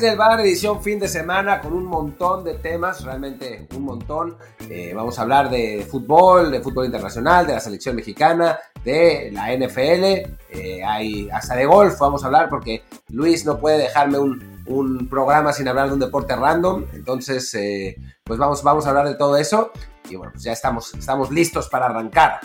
Desde el bar, edición fin de semana con un montón de temas, realmente un montón. Eh, vamos a hablar de fútbol, de fútbol internacional, de la selección mexicana, de la NFL, eh, hay hasta de golf vamos a hablar porque Luis no puede dejarme un, un programa sin hablar de un deporte random. Entonces, eh, pues vamos, vamos a hablar de todo eso. Y bueno, pues ya estamos, estamos listos para arrancar.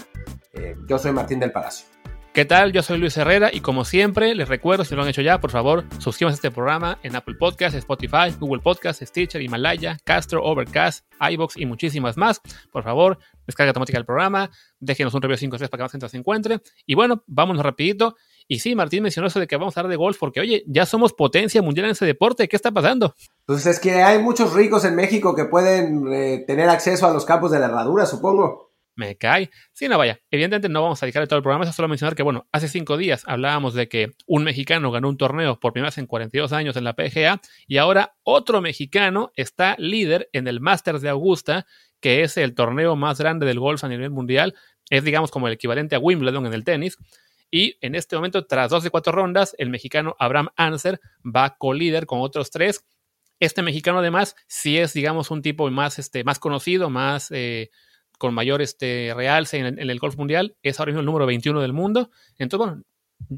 yo soy Martín del Palacio. ¿Qué tal? Yo soy Luis Herrera y como siempre les recuerdo, si lo han hecho ya, por favor, suscríbanse a este programa en Apple Podcasts, Spotify, Google Podcasts, Stitcher, Himalaya, Castro, Overcast, iBox y muchísimas más. Por favor, descarga automática el programa, déjenos un review 5 3 para que más gente se encuentre. Y bueno, vámonos rapidito. Y sí, Martín mencionó eso de que vamos a hablar de golf porque, oye, ya somos potencia mundial en ese deporte. ¿Qué está pasando? Pues es que hay muchos ricos en México que pueden eh, tener acceso a los campos de la herradura, supongo me cae. Sí, no vaya. Evidentemente no vamos a dedicar todo el programa, es solo mencionar que, bueno, hace cinco días hablábamos de que un mexicano ganó un torneo por primera vez en 42 años en la PGA y ahora otro mexicano está líder en el Masters de Augusta, que es el torneo más grande del golf a nivel mundial. Es, digamos, como el equivalente a Wimbledon en el tenis. Y en este momento, tras dos de cuatro rondas, el mexicano Abraham Anser va co-líder con otros tres. Este mexicano, además, sí es, digamos, un tipo más, este, más conocido, más... Eh, con mayor este, realce en, el golf mundial, es ahora mismo el número 21 del mundo. Entonces, bueno,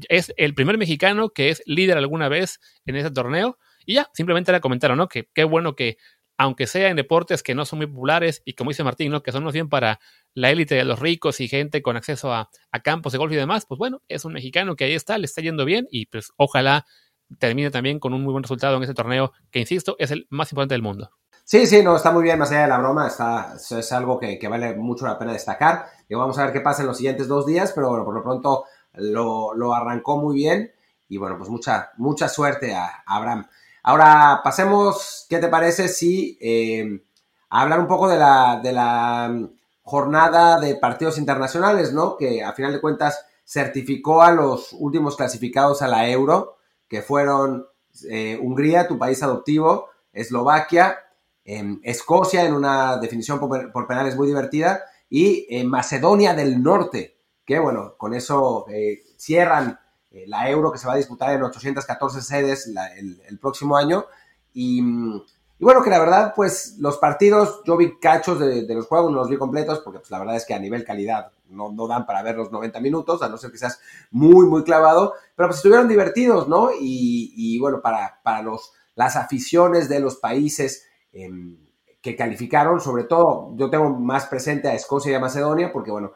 es el primer mexicano que es líder alguna vez en ese torneo. Y ya, simplemente le comentaron, ¿no? Que qué bueno que, aunque sea en deportes que no son muy populares y como dice Martín, ¿no? Que son más bien para la élite de los ricos y gente con acceso a, a campos de golf y demás, pues bueno, es un mexicano que ahí está, le está yendo bien y pues ojalá termine también con un muy buen resultado en ese torneo que, insisto, es el más importante del mundo. Sí, sí, no, está muy bien, más allá de la broma, está, es algo que, vale mucho la pena destacar. Y vamos a ver qué pasa en los siguientes dos días, pero bueno, por lo pronto lo, arrancó muy bien y bueno, pues mucha, mucha suerte a, Abraham. Ahora pasemos, ¿qué te parece si eh, hablar un poco de la, de la jornada de partidos internacionales, ¿no? Que a final de cuentas certificó a los últimos clasificados a la Euro, que fueron eh, Hungría, tu país adoptivo, Eslovaquia, Escocia en una definición por, penales muy divertida y en Macedonia del Norte, que bueno, con eso eh, cierran eh, la Euro que se va a disputar en 814 sedes el, próximo año. Y, bueno, que la verdad, pues los partidos, yo vi cachos de, los juegos, no los vi completos, porque pues la verdad es que a nivel calidad no, no, dan para ver los 90 minutos, a no ser que seas muy, muy clavado, pero pues estuvieron divertidos, ¿no? Y, bueno, para, para los, las aficiones de los países Em, que calificaron, sobre todo yo tengo más presente a Escocia y a Macedonia, porque bueno,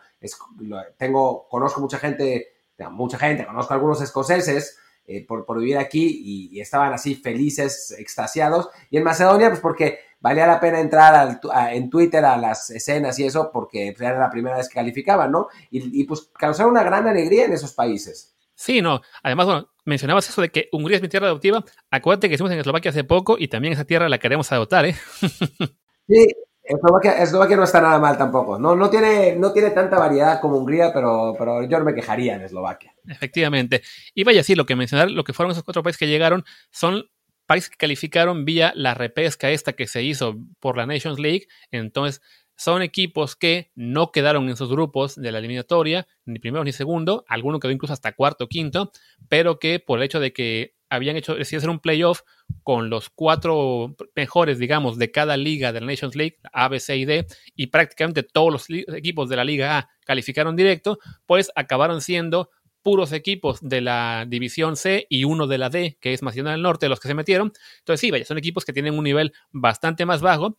tengo, conozco mucha gente, mucha gente, conozco a algunos escoceses eh, por, vivir aquí y, estaban así felices, extasiados, y en Macedonia pues porque valía la pena entrar en Twitter a las escenas y eso, porque era la primera vez que calificaban, ¿no? Y, y pues causaron una gran alegría en esos países. Sí, no. Además, bueno, mencionabas eso de que Hungría es mi tierra adoptiva. Acuérdate que estuvimos en Eslovaquia hace poco y también esa tierra la queremos adoptar, ¿eh? sí, Eslovaquia, no está nada mal tampoco. No, no, tiene, no tiene tanta variedad como Hungría, pero, pero yo no me quejaría en Eslovaquia. Efectivamente. Y vaya, sí, lo que mencionar, lo que fueron esos cuatro países que llegaron son países que calificaron vía la repesca esta que se hizo por la Nations League. Entonces, son equipos que no quedaron en sus grupos de la eliminatoria, ni primero ni segundo, alguno quedó incluso hasta cuarto o quinto, pero que por el hecho de que habían hecho, decidido hacer un playoff con los cuatro mejores, digamos, de cada liga de la Nations League, A, B, C y D, y prácticamente todos los equipos de la Liga A calificaron directo, pues acabaron siendo puros equipos de la División C y uno de la D, que es Macedonia del Norte, los que se metieron. Entonces, sí, vaya, son equipos que tienen un nivel bastante más bajo,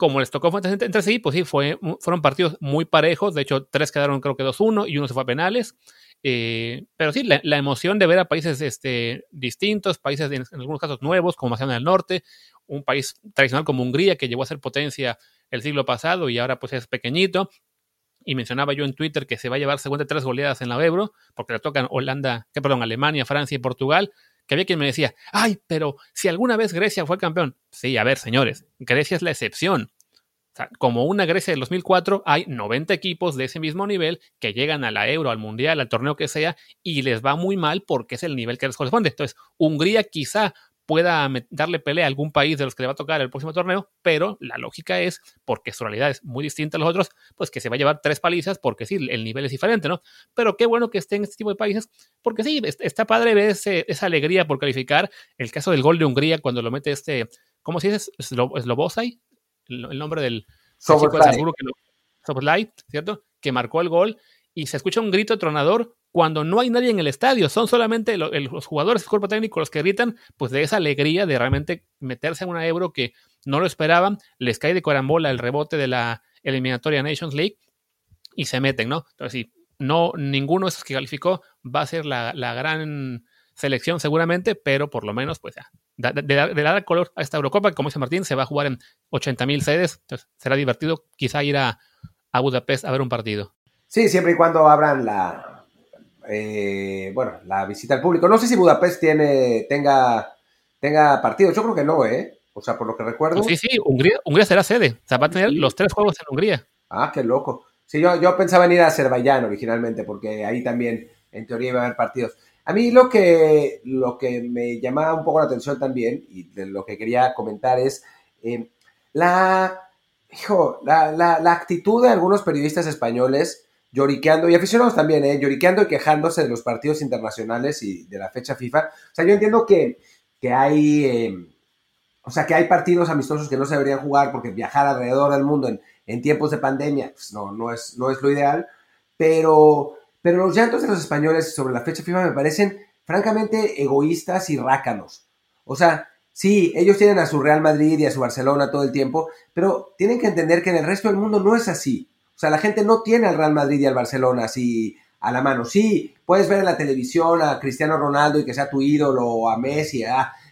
como les tocó entre sí, pues sí, fue, fueron partidos muy parejos. De hecho, tres quedaron creo que 2-1 y uno se fue a penales. Eh, pero sí, la, emoción de ver a países este, distintos, países en, algunos casos nuevos, como Macedonia del Norte, un país tradicional como Hungría, que llegó a ser potencia el siglo pasado y ahora pues es pequeñito. Y mencionaba yo en Twitter que se va a llevar segunda tres goleadas en la Euro, porque le tocan Holanda, que perdón, Alemania, Francia y Portugal que había quien me decía, ay, pero si alguna vez Grecia fue campeón. Sí, a ver, señores, Grecia es la excepción. como una Grecia del 2004, hay 90 equipos de ese mismo nivel que llegan a la Euro, al Mundial, al torneo que sea, y les va muy mal porque es el nivel que les corresponde. Entonces, Hungría quizá pueda darle pelea a algún país de los que le va a tocar el próximo torneo, pero la lógica es, porque su realidad es muy distinta a los otros, pues que se va a llevar tres palizas, porque sí, el nivel es diferente, ¿no? Pero qué bueno que esté en este tipo de países, porque sí, está padre ver esa alegría por calificar. El caso del gol de Hungría cuando lo mete este, ¿cómo se dice? Slobosay, el, el nombre del... Soboslai, ¿cierto? Que marcó el gol y se escucha un grito tronador cuando no hay nadie en el estadio, son solamente los jugadores, el cuerpo técnico los que gritan, pues de esa alegría de realmente meterse en una euro que no lo esperaban, les cae de corambola el rebote de la eliminatoria Nations League y se meten, ¿no? Entonces, sí, no, ninguno de esos que calificó va a ser la, gran selección seguramente, pero por lo menos, pues ya, de, de, dar color a esta Eurocopa, como dice Martín, se va a jugar en 80.000 sedes, entonces será divertido quizá ir a Budapest a ver un partido. Sí, siempre y cuando abran la, eh, bueno, la visita al público. No sé si Budapest tiene, tenga, tenga partidos. Yo creo que no, ¿eh? O sea, por lo que recuerdo. sí, sí, Hungría, Hungría será sede. O sea, va a tener los tres juegos en Hungría. Ah, qué loco. Sí, yo, yo pensaba en ir a Azerbaiyán originalmente, porque ahí también, en teoría, iba a haber partidos. A mí lo que, lo que me llamaba un poco la atención también, y de lo que quería comentar es eh, la, hijo, la, la, la actitud de algunos periodistas españoles lloriqueando, y aficionados también, ¿eh? lloriqueando y quejándose de los partidos internacionales y de la fecha FIFA. O sea, yo entiendo que, que hay, eh, o sea, que hay partidos amistosos que no se deberían jugar porque viajar alrededor del mundo en, en tiempos de pandemia, pues no, no es, no es lo ideal, pero, pero los llantos de los españoles sobre la fecha FIFA me parecen francamente egoístas y rácanos. O sea, sí, ellos tienen a su Real Madrid y a su Barcelona todo el tiempo, pero tienen que entender que en el resto del mundo no es así. O sea, la gente no tiene al Real Madrid y al Barcelona así a la mano. Sí, puedes ver en la televisión a Cristiano Ronaldo y que sea tu ídolo, o a Messi,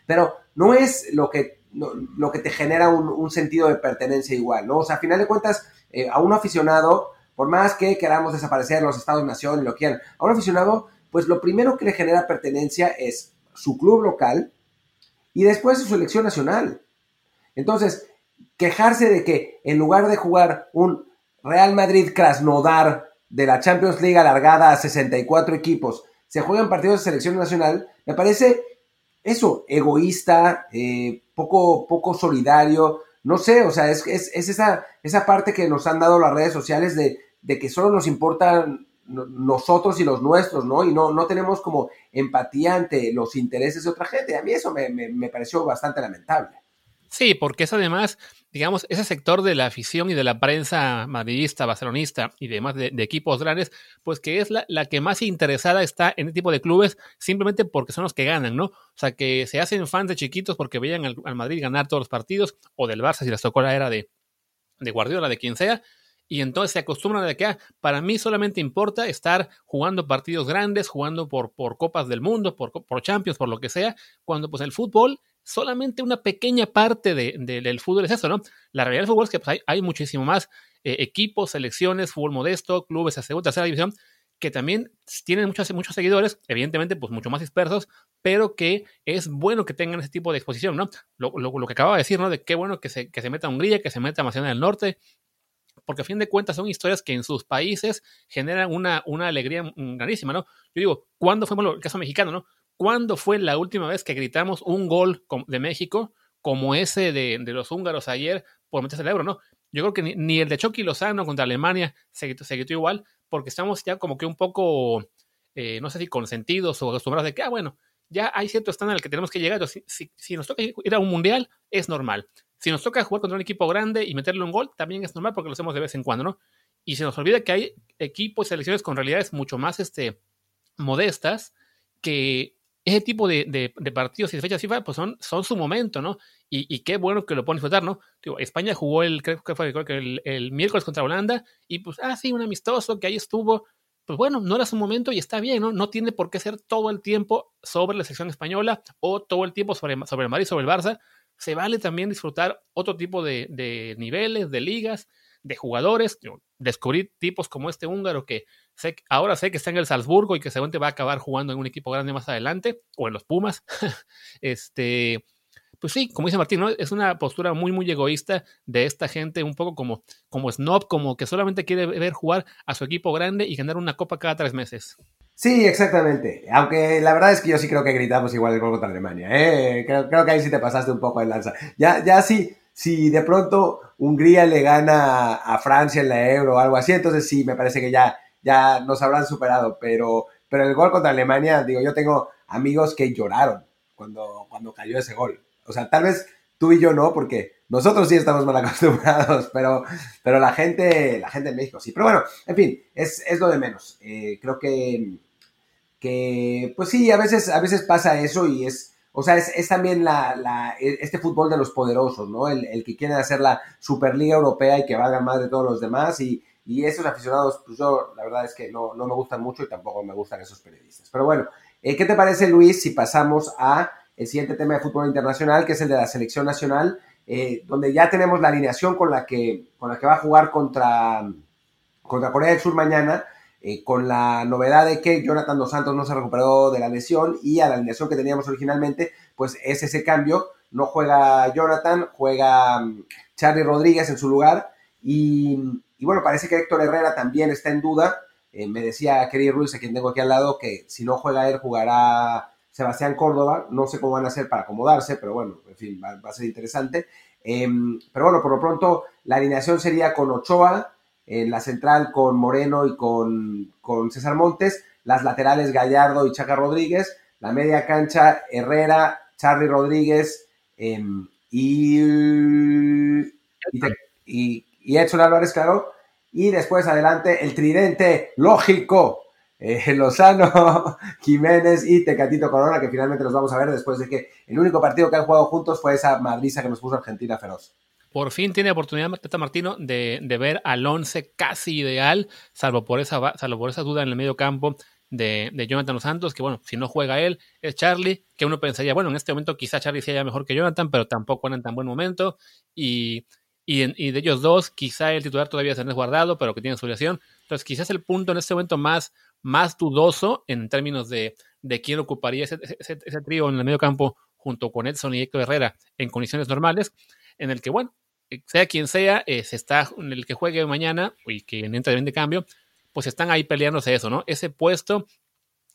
pero no es lo que, lo que te genera un, sentido de pertenencia igual, ¿no? O sea, a final de cuentas, eh, a un aficionado, por más que queramos desaparecer los Estados-Nación y lo quieran, a un aficionado, pues lo primero que le genera pertenencia es su club local y después su selección nacional. Entonces, quejarse de que en lugar de jugar un Real Madrid Krasnodar de la Champions League alargada a 64 equipos se juegan partidos de selección nacional, me parece eso, egoísta, eh, poco, poco solidario, no sé, o sea, es, es, esa, esa parte que nos han dado las redes sociales de, de, que solo nos importan nosotros y los nuestros, ¿no? Y no, no tenemos como empatía ante los intereses de otra gente. A mí eso me, me pareció bastante lamentable. Sí, porque es además, digamos, ese sector de la afición y de la prensa madridista, barcelonista y demás de, equipos grandes, pues que es la, que más interesada está en este tipo de clubes simplemente porque son los que ganan, ¿no? O sea, que se hacen fans de chiquitos porque veían al, Madrid ganar todos los partidos, o del Barça si les tocó la era de, de Guardiola, de quien sea, y entonces se acostumbran a que ah, para mí solamente importa estar jugando partidos grandes, jugando por, por Copas del Mundo, por, por Champions, por lo que sea, cuando pues el fútbol solamente una pequeña parte del fútbol es eso, ¿no? La realidad del fútbol es que pues, hay, muchísimo más eh, equipos, selecciones, fútbol modesto, clubes de segunda, tercera división, que también tienen muchos, muchos seguidores, evidentemente, pues mucho más dispersos, pero que es bueno que tengan ese tipo de exposición, ¿no? Lo, que acababa de decir, ¿no? De qué bueno que se, que se meta Hungría, que se meta Macedonia del Norte, porque a fin de cuentas son historias que en sus países generan una, una alegría grandísima, ¿no? Yo digo, ¿cuándo fue, el caso mexicano, ¿no? ¿Cuándo fue la última vez que gritamos un gol de México como ese de, los húngaros ayer por meterse el euro? No, yo creo que ni, el de Chucky Lozano contra Alemania se gritó, igual, porque estamos ya como que un poco, eh, no sé si consentidos o acostumbrados de que, ah, bueno, ya hay cierto estándar al que tenemos que llegar. Si, si, nos toca ir a un mundial, es normal. Si nos toca jugar contra un equipo grande y meterle un gol, también es normal porque lo hacemos de vez en cuando, ¿no? Y se nos olvida que hay equipos y selecciones con realidades mucho más este, modestas que ese tipo de, partidos y de fechas FIFA pues son, su momento, ¿no? Y, qué bueno que lo pueden disfrutar, ¿no? España jugó el, creo que fue el, miércoles contra Holanda y pues, ah, sí, un amistoso que ahí estuvo. Pues bueno, no era su momento y está bien, ¿no? No tiene por qué ser todo el tiempo sobre la sección española o todo el tiempo sobre, sobre el Madrid, sobre el Barça. Se vale también disfrutar otro tipo de niveles, de ligas, de jugadores. Descubrir tipos como este húngaro que ahora sé que está en el Salzburgo y que seguramente va a acabar jugando en un equipo grande más adelante, o en los Pumas. este, pues sí, como dice Martín, es una postura muy, muy egoísta de esta gente, un poco como, como snob, como que solamente quiere ver jugar a su equipo grande y ganar una copa cada tres meses. Sí, exactamente. Aunque la verdad es que yo sí creo que gritamos igual el gol contra Alemania. ¿eh? Creo, que ahí sí te pasaste un poco de lanza. Ya, ya sí, si de pronto Hungría le gana a Francia en la Euro o algo así, entonces sí, me parece que ya, ya nos habrán superado. Pero, pero el gol contra Alemania, digo, yo tengo amigos que lloraron cuando, cuando cayó ese gol. O sea, tal vez tú y yo no, porque nosotros sí estamos mal acostumbrados, pero, pero la gente, la gente en México sí. Pero bueno, en fin, es, es lo de menos. Eh, creo que, que, pues sí, a veces, a veces pasa eso y es, o sea, es, es también la, la, este fútbol de los poderosos, ¿no? El, el, que quiere hacer la Superliga Europea y que valga más de todos los demás y, y esos aficionados, pues yo la verdad es que no, no, me gustan mucho y tampoco me gustan esos periodistas. Pero bueno, eh, ¿qué te parece Luis si pasamos a el siguiente tema de fútbol internacional, que es el de la selección nacional, eh, donde ya tenemos la alineación con la que, con la que va a jugar contra, contra Corea del Sur mañana, eh, con la novedad de que Jonathan Dos Santos no se recuperó de la lesión y a la alineación que teníamos originalmente, pues es ese cambio, no juega Jonathan, juega mm, Charlie Rodríguez en su lugar y, bueno, parece que Héctor Herrera también está en duda. Eh, me decía Kerry Ruiz, a quien tengo aquí al lado, que si no juega él, jugará Sebastián Córdoba. No sé cómo van a hacer para acomodarse, pero bueno, en fin, va, a ser interesante. Em, pero bueno, por lo pronto la alineación sería con Ochoa, en la central con Moreno y con, con César Montes, las laterales Gallardo y Chaca Rodríguez, la media cancha Herrera, Charly Rodríguez em, y, y, y, Edson Álvarez, claro. Y después adelante el tridente lógico eh, Lozano, Jiménez y Tecatito Corona, que finalmente los vamos a ver después de que el único partido que han jugado juntos fue esa madriza que nos puso Argentina feroz. Por fin tiene oportunidad Teta Martino de, ver al once casi ideal, salvo por esa, salvo por esa duda en el medio campo de, Jonathan Santos, que bueno, si no juega él, es Charlie, que uno pensaría, bueno, en este momento quizá Charlie sea mejor que Jonathan, pero tampoco en tan buen momento. Y, y, de ellos dos, quizá el titular todavía se ha guardado, pero que tiene su lesión. Entonces, quizás el punto en este momento más más dudoso en términos de, de quién ocuparía ese, ese, trío en el medio campo junto con Edson y Héctor Herrera en condiciones normales, en el que, bueno, sea quien sea, eh, se está el que juegue mañana y que entre bien de cambio, pues están ahí peleándose eso, ¿no? Ese puesto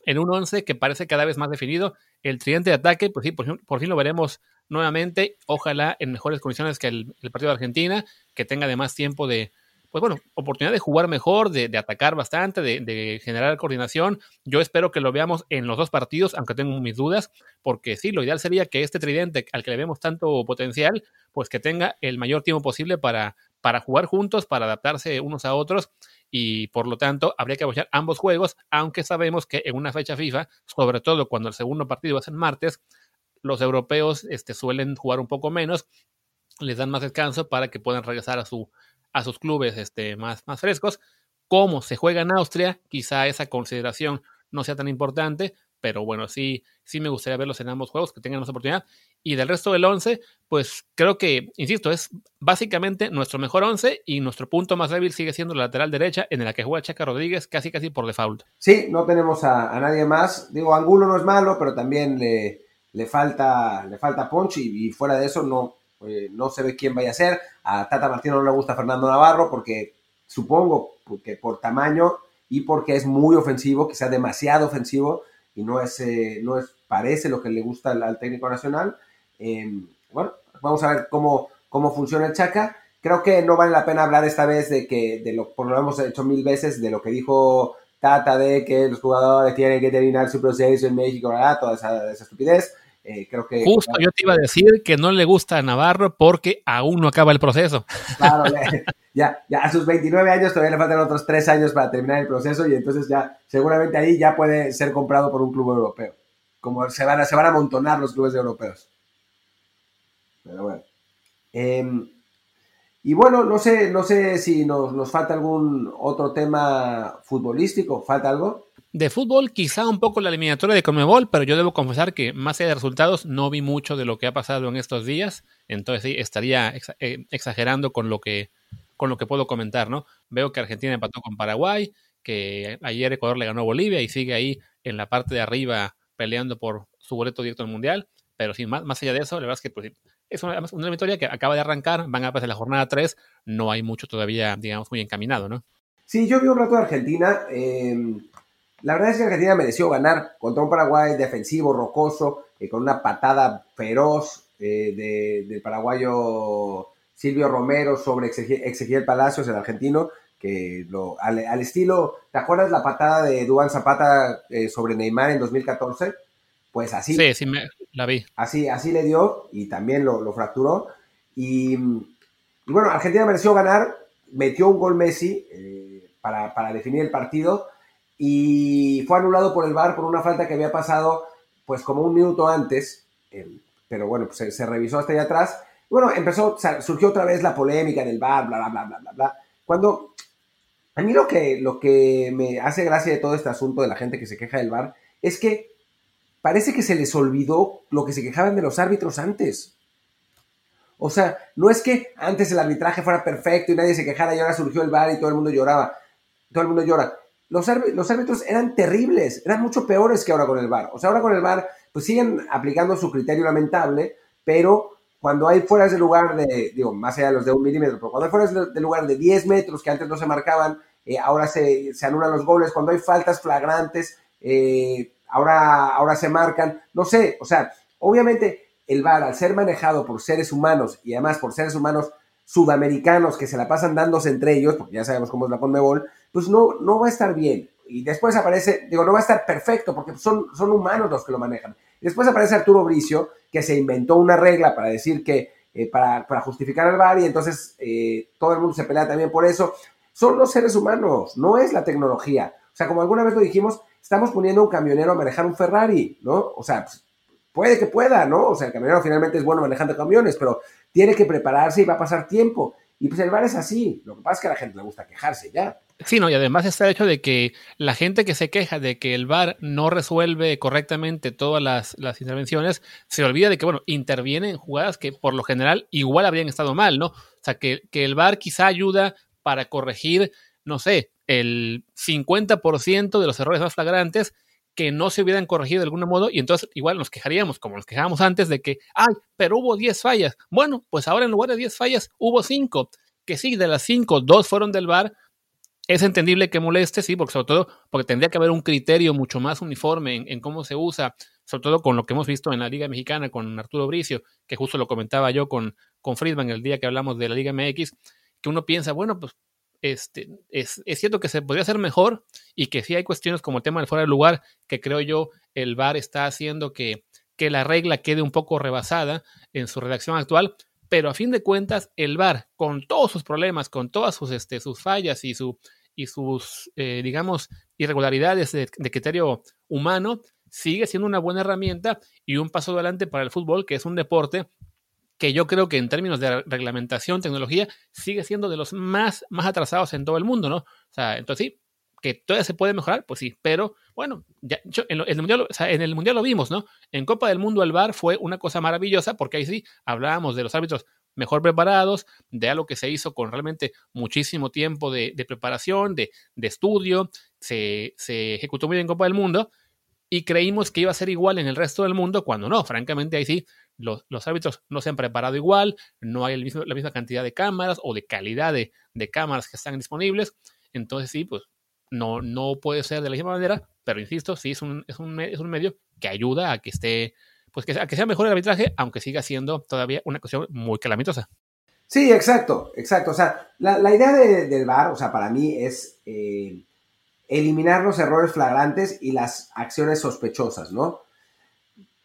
en un 11 que parece cada vez más definido. El tridente de ataque, pues sí, por fin, lo veremos nuevamente, ojalá en mejores condiciones que el, el partido de Argentina, que tenga además tiempo de, pues bueno, oportunidad de jugar mejor, de, atacar bastante, de, generar coordinación. Yo espero que lo veamos en los dos partidos, aunque tengo mis dudas, porque sí, lo ideal sería que este tridente al que le vemos tanto potencial, pues que tenga el mayor tiempo posible para, para jugar juntos, para adaptarse unos a otros y por lo tanto habría que apoyar ambos juegos, aunque sabemos que en una fecha FIFA, sobre todo cuando el segundo partido es en martes, los europeos este, suelen jugar un poco menos, les dan más descanso para que puedan regresar a su a sus clubes este, más, más frescos. Como se juega en Austria, quizá esa consideración no sea tan importante, pero bueno, sí, sí me gustaría verlos en ambos juegos, que tengan esa oportunidad. Y del resto del 11, pues creo que, insisto, es básicamente nuestro mejor 11 y nuestro punto más débil sigue siendo la lateral derecha, en la que juega Chaca Rodríguez casi casi por default. Sí, no tenemos a, nadie más. Digo, Angulo no es malo, pero también le, le falta, le falta punch y, fuera de eso no, eh, no se ve quién vaya a ser. A Tata Martino no le gusta Fernando Navarro porque supongo que por tamaño y porque es muy ofensivo, sea demasiado ofensivo y no es, eh, no es parece lo que le gusta al, técnico nacional. Em, bueno, vamos a ver cómo, cómo funciona el Chaca. Creo que no vale la pena hablar esta vez de que, de lo, por lo hemos hecho mil veces, de lo que dijo Tata de que los jugadores tienen que terminar su proceso en México, ¿verdad? toda esa estupidez. Eh, creo que, Justo yo te iba a decir que no le gusta a Navarro porque aún no acaba el proceso. Claro, ya, ya a sus 29 años todavía le faltan otros 3 años para terminar el proceso y entonces ya seguramente ahí ya puede ser comprado por un club europeo. Como se van a, se van a amontonar los clubes europeos. Pero bueno. Em, y bueno, no sé, no sé si nos, nos falta algún otro tema futbolístico. ¿Falta algo? De fútbol, quizá un poco la eliminatoria de Conmebol, pero yo debo confesar que más allá de resultados, no vi mucho de lo que ha pasado en estos días. Entonces sí, estaría eh, exagerando con lo que, con lo que puedo comentar, ¿no? Veo que Argentina empató con Paraguay, que ayer Ecuador le ganó a Bolivia y sigue ahí en la parte de arriba peleando por su boleto directo al Mundial. Pero sí, más, más allá de eso, la verdad es que pues, es una, una eliminatoria que acaba de arrancar, van a pasar la jornada 3, no hay mucho todavía, digamos, muy encaminado, ¿no? Sí, yo vi un rato de Argentina. Eh la verdad es que Argentina mereció ganar contra un Paraguay defensivo, rocoso, eh, con una patada feroz eh, del paraguayo Silvio Romero sobre Ezequiel Palacios, el argentino, que lo, al, estilo, ¿te acuerdas la patada de Duan Zapata eh, sobre Neymar en 2014? Pues así. Sí, sí, me, la vi. Así, así le dio y también lo, fracturó. Y, bueno, Argentina mereció ganar, metió un gol Messi para, para definir el partido y fue anulado por el VAR por una falta que había pasado pues como un minuto antes, pero bueno, pues se, revisó hasta allá atrás. Bueno, empezó, surgió otra vez la polémica del VAR, bla, bla, bla, bla, bla, bla. Cuando a mí lo que, lo que me hace gracia de todo este asunto de la gente que se queja del VAR es que parece que se les olvidó lo que se quejaban de los árbitros antes. O sea, no es que antes el arbitraje fuera perfecto y nadie se quejara y ahora surgió el VAR y todo el mundo lloraba. Todo el mundo llora los, árbitros eran terribles, eran mucho peores que ahora con el VAR. O sea, ahora con el VAR, pues siguen aplicando su criterio lamentable, pero cuando hay fueras de lugar de, digo, más allá de los de un milímetro, pero cuando hay fueras de lugar de 10 metros que antes no se marcaban, eh, ahora se, anulan los goles, cuando hay faltas flagrantes, eh, ahora, ahora se marcan, no sé, o sea, obviamente el VAR, al ser manejado por seres humanos y además por seres humanos sudamericanos que se la pasan dándose entre ellos, porque ya sabemos cómo es la Conmebol, pues no, no va a estar bien. Y después aparece, digo, no va a estar perfecto, porque son, son humanos los que lo manejan. Después aparece Arturo Bricio, que se inventó una regla para decir que, eh, para, justificar al VAR, y entonces eh, todo el mundo se pelea también por eso. Son los seres humanos, no es la tecnología. O sea, como alguna vez lo dijimos, estamos poniendo a un camionero a manejar un Ferrari, ¿no? O sea, pues, puede que pueda, ¿no? O sea, el camionero finalmente es bueno manejando camiones, pero tiene que prepararse y va a pasar tiempo. Y pues el bar es así. Lo que pasa es que a la gente le gusta quejarse ya. Sí, no, y además está el hecho de que la gente que se queja de que el VAR no resuelve correctamente todas las, intervenciones, se olvida de que, bueno, interviene en jugadas que por lo general igual habrían estado mal, ¿no? O sea, que, que el VAR quizá ayuda para corregir, no sé, el 50% de los errores más flagrantes que no se hubieran corregido de algún modo y entonces igual nos quejaríamos, como nos quejábamos antes, de que, ay, pero hubo 10 fallas. Bueno, pues ahora en lugar de 10 fallas hubo 5. Que sí, de las 5, 2 fueron del VAR. Es entendible que moleste, sí, porque sobre todo porque tendría que haber un criterio mucho más uniforme en, cómo se usa, sobre todo con lo que hemos visto en la Liga Mexicana con Arturo Bricio, que justo lo comentaba yo con, con Friedman el día que hablamos de la Liga MX, que uno piensa, bueno, pues este, es, cierto que se podría hacer mejor y que sí hay cuestiones como el tema del fuera de lugar, que creo yo el VAR está haciendo que, que la regla quede un poco rebasada en su redacción actual, pero a fin de cuentas el VAR, con todos sus problemas, con todas sus, este, sus fallas y, su, y sus, eh, digamos, irregularidades de, de criterio humano, sigue siendo una buena herramienta y un paso adelante para el fútbol, que es un deporte que yo creo que en términos de reglamentación, tecnología, sigue siendo de los más, más atrasados en todo el mundo, ¿no? O sea, entonces sí, que todavía se puede mejorar, pues sí, pero bueno, ya, en, el mundial, en el Mundial lo vimos, ¿no? En Copa del Mundo el VAR fue una cosa maravillosa porque ahí sí hablábamos de los árbitros mejor preparados, de algo que se hizo con realmente muchísimo tiempo de, preparación, de, de estudio, se, se, ejecutó muy bien en Copa del Mundo y creímos que iba a ser igual en el resto del mundo, cuando no, francamente ahí sí los, árbitros no se han preparado igual, no hay la misma cantidad de cámaras o de calidad de, cámaras que están disponibles. Entonces sí, pues no, no puede ser de la misma manera, pero insisto, sí es un, es un, es un medio que ayuda a que esté, pues que, a que sea mejor el arbitraje, aunque siga siendo todavía una cuestión muy calamitosa. Sí, exacto, exacto. O sea, la, idea del VAR, o sea, para mí es eh, eliminar los errores flagrantes y las acciones sospechosas, ¿no?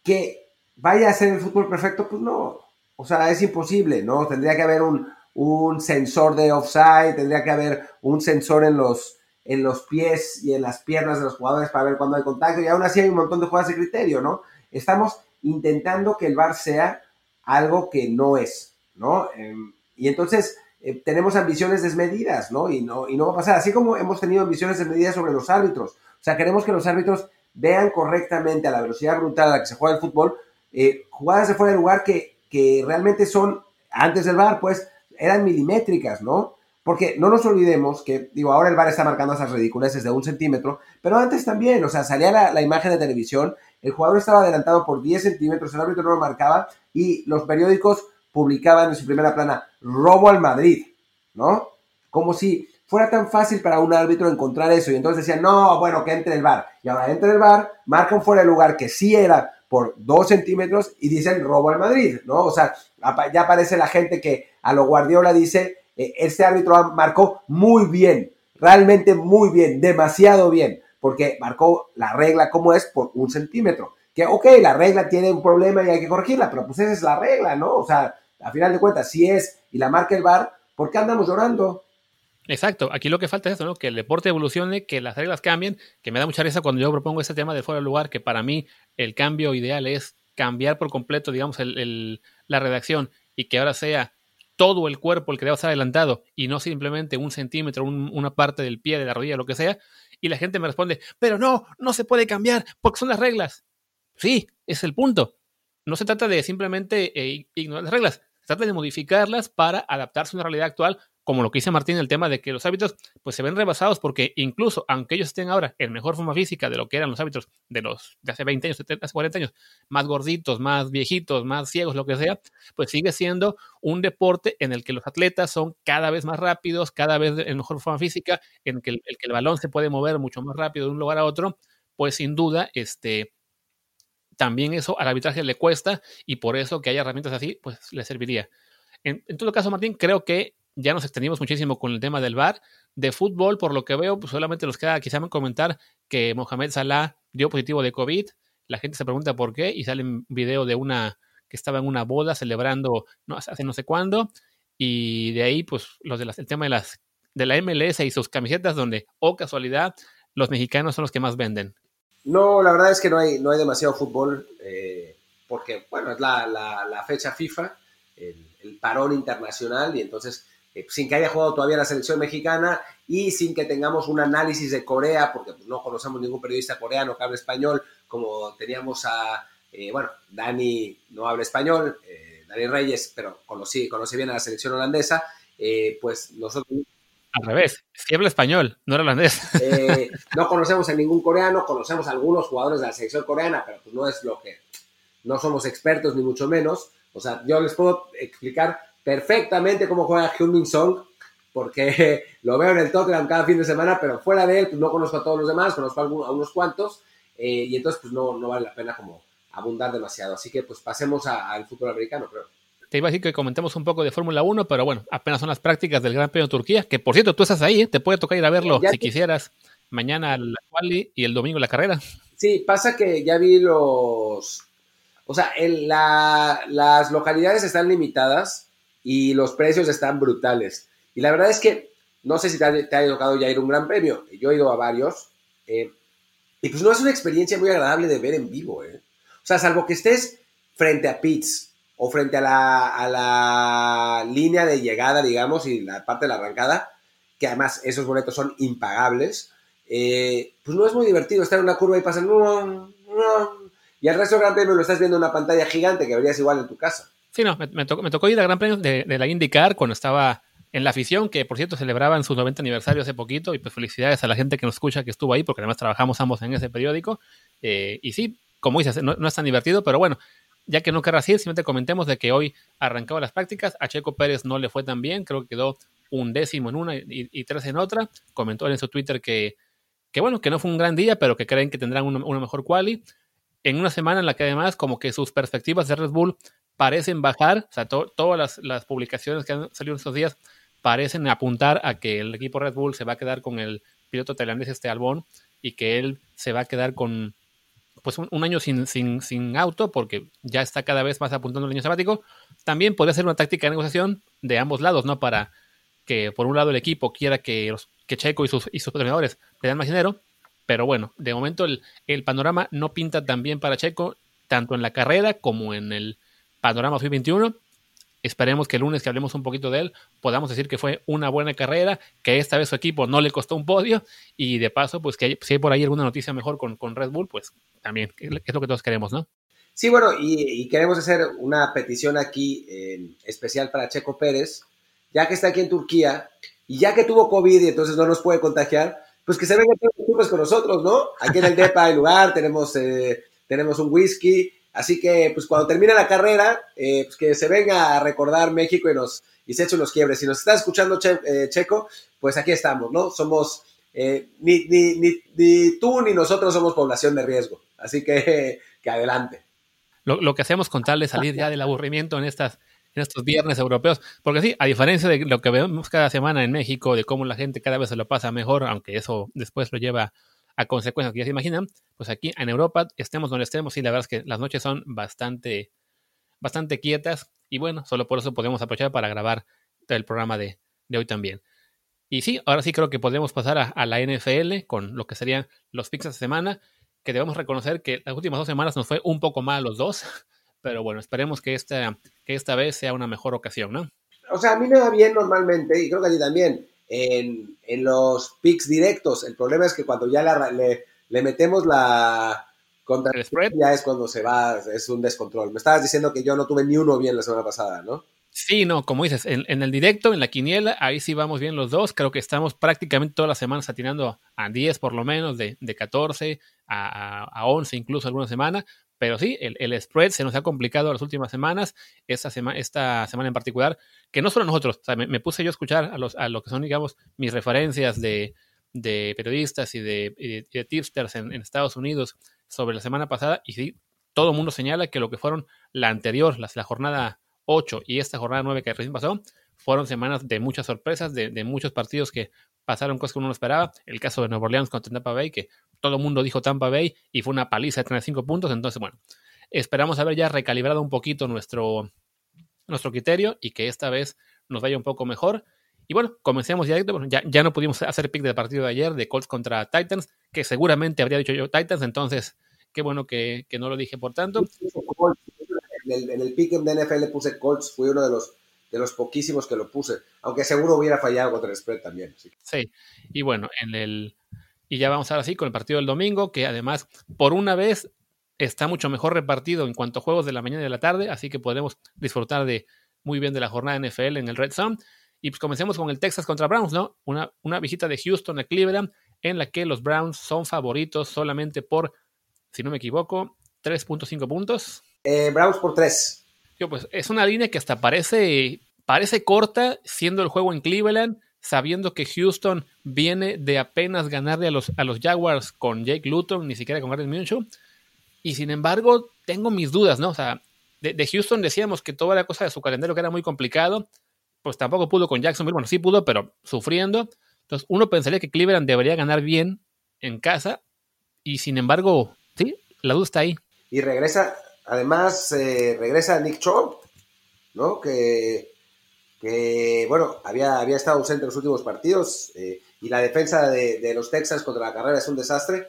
Que vaya a ser el fútbol perfecto, pues no. O sea, es imposible, ¿no? Tendría que haber un, sensor de offside, tendría que haber un sensor en los, en los pies y en las piernas de los jugadores para ver cuándo hay contacto, y aún así hay un montón de jugadas de criterio, ¿no? Estamos intentando que el VAR sea algo que no es, ¿no? Em, y entonces eh, tenemos ambiciones desmedidas, ¿no? Y, ¿no? y no va a pasar, así como hemos tenido ambiciones desmedidas sobre los árbitros. O sea, queremos que los árbitros vean correctamente a la velocidad brutal a la que se juega el fútbol, eh, jugadas de fuera de lugar que, que realmente son, antes del VAR, pues, eran milimétricas, ¿no? Porque no nos olvidemos que, digo, ahora el VAR está marcando esas ridiculeces de un centímetro, pero antes también, o sea, salía la, la, imagen de televisión, el jugador estaba adelantado por 10 centímetros, el árbitro no lo marcaba y los periódicos publicaban en su primera plana, robo al Madrid, ¿no? Como si fuera tan fácil para un árbitro encontrar eso. Y entonces decían, no, bueno, que entre el bar. Y ahora entra el bar, marcan fuera el lugar que sí era por dos centímetros y dicen robo al Madrid, ¿no? O sea, ya aparece la gente que a lo Guardiola dice, eh, este árbitro marcó muy bien, realmente muy bien, demasiado bien, porque marcó la regla como es por un centímetro. Que, ok, la regla tiene un problema y hay que corregirla, pero pues esa es la regla, ¿no? O sea, a final de cuentas, si es y la marca el bar, ¿por qué andamos llorando? Exacto, aquí lo que falta es eso, ¿no? Que el deporte evolucione, que las reglas cambien, que me da mucha risa cuando yo propongo ese tema de fuera de lugar, que para mí el cambio ideal es cambiar por completo, digamos, la redacción y que ahora sea todo el cuerpo el que debe estar adelantado y no simplemente un centímetro, una parte del pie, de la rodilla, lo que sea. Y la gente me responde, pero no, no se puede cambiar porque son las reglas. Sí, es el punto. No se trata de simplemente eh, ignorar las reglas, se trata de modificarlas para adaptarse a una realidad actual como lo que dice Martín, el tema de que los hábitos pues se ven rebasados porque incluso aunque ellos estén ahora en mejor forma física de lo que eran los hábitos de los de hace 20 años, hace 40 años, más gorditos, más viejitos, más ciegos, lo que sea, pues sigue siendo un deporte en el que los atletas son cada vez más rápidos, cada vez en mejor forma física, en que el, que el balón se puede mover mucho más rápido de un lugar a otro, pues sin duda, este, también eso al arbitraje le cuesta y por eso que haya herramientas así, pues le serviría. En todo caso, Martín, creo que ya nos extendimos muchísimo con el tema del VAR. De fútbol, por lo que veo, pues solamente nos queda quizá comentar que Mohamed Salah dio positivo de COVID. La gente se pregunta por qué y sale un video de una que estaba en una boda celebrando hace no sé cuándo. Y de ahí, pues, los de el tema de las de la MLS y sus camisetas, donde, oh casualidad, los mexicanos son los que más venden. No, la verdad es que no hay, no hay demasiado fútbol, eh, porque, bueno, es la, fecha FIFA, el, parón internacional, y entonces sin que haya jugado todavía la selección mexicana y sin que tengamos un análisis de Corea, porque pues, no conocemos ningún periodista coreano que hable español, como teníamos a, eh, bueno, Dani no habla español, eh, Dani Reyes, pero conocí, conoce bien a la selección holandesa, pues nosotros... Al revés, si habla español, no era holandés. no conocemos a ningún coreano, conocemos a algunos jugadores de la selección coreana, pero pues no es lo que... No somos expertos ni mucho menos. O sea, yo les puedo explicar perfectamente cómo juega Hyun-Min Song, porque lo veo en el Tottenham cada fin de semana, pero fuera de él, pues no conozco a todos los demás, conozco a, unos cuantos, eh, y entonces pues no, no vale la pena como abundar demasiado. Así que pues pasemos al fútbol americano, creo. Te iba a decir que comentemos un poco de Fórmula 1, pero bueno, apenas son las prácticas del Gran Premio de Turquía, que por cierto, tú estás ahí, ¿eh? te puede tocar ir a verlo si quisieras. Mañana la quali y el domingo la carrera. Sí, pasa que ya vi los... O sea, en la, las localidades están limitadas, y los precios están brutales. Y la verdad es que no sé si te ha, tocado ya ir a un gran premio, yo he ido a varios, eh, y pues no es una experiencia muy agradable de ver en vivo, ¿eh? O sea, salvo que estés frente a pits o frente a la, a la línea de llegada, digamos, y la parte de la arrancada, que además esos boletos son impagables, eh, pues no es muy divertido estar en una curva y pasar... Y el resto del Gran Premio lo estás viendo en una pantalla gigante que verías igual en tu casa. Sí, no, me, tocó, ir al Gran Premio de, la IndyCar cuando estaba en la afición, que por cierto celebraban su 90 aniversario hace poquito, y pues felicidades a la gente que nos escucha que estuvo ahí, porque además trabajamos ambos en ese periódico. Eh, y sí, como dices, no, es tan divertido, pero bueno, ya que no querrá así, simplemente comentemos de que hoy arrancaba las prácticas, a Checo Pérez no le fue tan bien, creo que quedó un décimo en una y, tres en otra. Comentó en su Twitter que, que, bueno, que no fue un gran día, pero que creen que tendrán una, una mejor quali. En una semana en la que además como que sus perspectivas de Red Bull parecen bajar, o sea, todas las, publicaciones que han salido estos días parecen apuntar a que el equipo Red Bull se va a quedar con el piloto tailandés este Albón y que él se va a quedar con pues un, año sin, sin, sin, auto porque ya está cada vez más apuntando el año sabático. También podría ser una táctica de negociación de ambos lados, ¿no? Para que por un lado el equipo quiera que, los, que Checo y sus, y sus le den más dinero, pero bueno, de momento el, el panorama no pinta tan bien para Checo, tanto en la carrera como en el, Panorama 2021. Esperemos que el lunes que hablemos un poquito de él podamos decir que fue una buena carrera, que esta vez su equipo no le costó un podio y de paso, pues que si hay por ahí alguna noticia mejor con, con Red Bull, pues también es lo que todos queremos, ¿no? Sí, bueno, y, queremos hacer una petición aquí especial para Checo Pérez, ya que está aquí en Turquía y ya que tuvo COVID y entonces no nos puede contagiar, pues que se venga con nosotros, ¿no? Aquí en el DEPA hay lugar, tenemos, eh, tenemos un whisky, Así que, pues cuando termine la carrera, eh, pues que se venga a recordar México y, nos, y se eche unos quiebres. Si nos está escuchando eh, Checo, pues aquí estamos, ¿no? Somos, eh, ni, ni, ni, ni, tú ni nosotros somos población de riesgo. Así que, que adelante. Lo, lo, que hacemos con tal de salir ya del aburrimiento en estas en estos viernes europeos, porque sí, a diferencia de lo que vemos cada semana en México, de cómo la gente cada vez se lo pasa mejor, aunque eso después lo lleva a consecuencias que ya se imaginan, pues aquí en Europa, estemos donde estemos, y la verdad es que las noches son bastante, bastante quietas, y bueno, solo por eso podemos aprovechar para grabar el programa de, de hoy también. Y sí, ahora sí creo que podemos pasar a, a, la NFL con lo que serían los picks de semana, que debemos reconocer que las últimas dos semanas nos fue un poco mal los dos, pero bueno, esperemos que esta, que esta vez sea una mejor ocasión, ¿no? O sea, a mí me va bien normalmente, y creo que a ti también en, en los picks directos. El problema es que cuando ya la, le, le, metemos la contra ¿El spread? ya es cuando se va, es un descontrol. Me estabas diciendo que yo no tuve ni uno bien la semana pasada, ¿no? Sí, no, como dices, en, en, el directo, en la quiniela, ahí sí vamos bien los dos. Creo que estamos prácticamente todas las semanas atinando a 10 por lo menos, de, de 14 a, a, a 11 incluso alguna semana. Pero sí, el, el, spread se nos ha complicado las últimas semanas, esta, sema, esta semana en particular, que no solo nosotros, me, puse yo a escuchar a, los, a lo que son, digamos, mis referencias de, de periodistas y de, de, tipsters en, Estados Unidos sobre la semana pasada, y sí, todo el mundo señala que lo que fueron la anterior, la, la jornada 8 y esta jornada 9 que recién pasó, fueron semanas de muchas sorpresas, de, de, muchos partidos que pasaron cosas que uno no esperaba. El caso de Nueva Orleans contra Tampa Bay, que todo el mundo dijo Tampa Bay y fue una paliza de 35 puntos. Entonces, bueno, esperamos haber ya recalibrado un poquito nuestro, nuestro criterio y que esta vez nos vaya un poco mejor. Y bueno, comencemos ya, ya, ya no pudimos hacer pick del partido de ayer de Colts contra Titans, que seguramente habría dicho yo Titans, entonces qué bueno que, que no lo dije por tanto. En el, en pick de NFL puse Colts, fui uno de los de los poquísimos que lo puse, aunque seguro hubiera fallado contra el spread también. Sí, sí. y bueno, en el y ya vamos ahora sí con el partido del domingo, que además por una vez está mucho mejor repartido en cuanto a juegos de la mañana y de la tarde, así que podremos disfrutar de muy bien de la jornada NFL en el Red Zone. Y pues comencemos con el Texas contra Browns, ¿no? Una, una visita de Houston a Cleveland en la que los Browns son favoritos solamente por, si no me equivoco, 3.5 puntos. Eh, Browns por 3. Pues es una línea que hasta parece, parece corta, siendo el juego en Cleveland, sabiendo que Houston viene de apenas ganarle a los, a los Jaguars con Jake Luton, ni siquiera con Gardner Minshew. Y sin embargo, tengo mis dudas, ¿no? O sea, de, de, Houston decíamos que toda la cosa de su calendario que era muy complicado, pues tampoco pudo con Jacksonville, bueno, sí pudo, pero sufriendo. Entonces, uno pensaría que Cleveland debería ganar bien en casa, y sin embargo, sí, la duda está ahí. Y regresa, Además, eh, regresa Nick Chubb, ¿no? Que, que, bueno, había, había estado ausente en los últimos partidos eh, y la defensa de, los Texans contra la carrera es un desastre.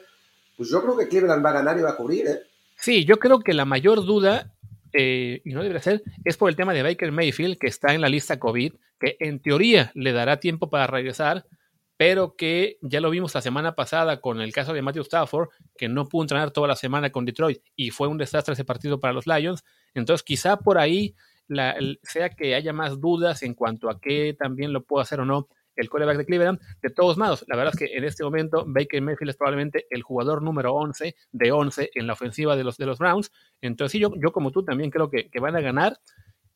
Pues yo creo que Cleveland va a ganar y va a cubrir, ¿eh? Sí, yo creo que la mayor duda, eh, y no debería ser, es por el tema de Baker Mayfield, que está en la lista COVID, que en teoría le dará tiempo para regresar, pero que ya lo vimos la semana pasada con el caso de Matthew Stafford, que no pudo entrenar toda la semana con Detroit y fue un desastre ese partido para los Lions. Entonces, quizá por ahí sea que haya más dudas en cuanto a qué también lo puede hacer o no el quarterback de Cleveland. De todos modos, la verdad es que en este momento Baker Mayfield es probablemente el jugador número 11 de 11 en la ofensiva de los, de los Browns. Entonces, sí, yo, yo como tú también creo que, que van a ganar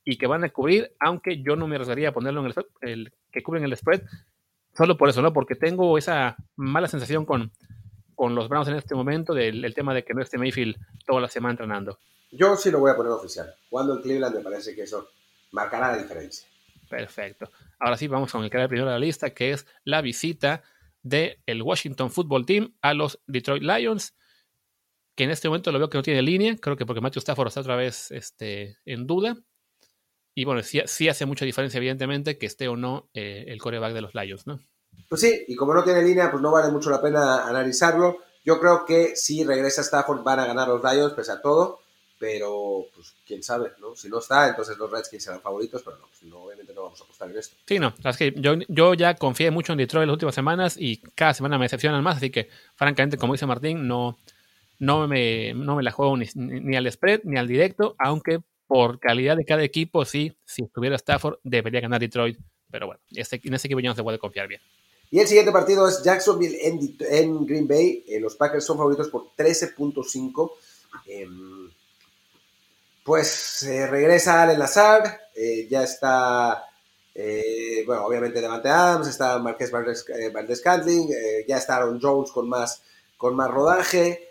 y que van a cubrir, aunque yo no me arriesgaría a ponerlo en el, el que cubren el spread, Solo por eso, ¿no? Porque tengo esa mala sensación con, con los Browns en este momento del, tema de que no esté Mayfield toda la semana entrenando. Yo sí lo voy a poner oficial. Cuando en Cleveland me parece que eso marcará la diferencia. Perfecto. Ahora sí, vamos con el que era el primero de la lista, que es la visita del el Washington Football Team a los Detroit Lions, que en este momento lo veo que no tiene línea, creo que porque Matthew Stafford está otra vez este, en duda. Y bueno, sí, sí, hace mucha diferencia, evidentemente, que esté o no eh, el coreback de los Lions, ¿no? Pues sí, y como no tiene línea, pues no vale mucho la pena analizarlo. Yo creo que si regresa Stafford van a ganar los Lions, pese a todo, pero pues quién sabe, ¿no? Si no está, entonces los Redskins serán favoritos, pero no, pues, no obviamente no vamos a apostar en esto. Sí, no, es que yo, yo ya confié mucho en Detroit las últimas semanas y cada semana me decepcionan más, así que francamente, como dice Martín, no, no, me, no me la juego ni, ni al spread ni al directo, aunque por calidad de cada equipo, sí, si estuviera Stafford, debería ganar Detroit. Pero bueno, en ese equipo ya no se puede confiar bien. Y el siguiente partido es Jacksonville en, en Green Bay. Eh, los Packers son favoritos por 13.5. Eh, Pues regresa Allen Lazar, eh, ya está, eh, bueno, obviamente Devante Adams, está Marqués Valdez, Valdez Cantling, ya está Aaron Jones con más, con más rodaje.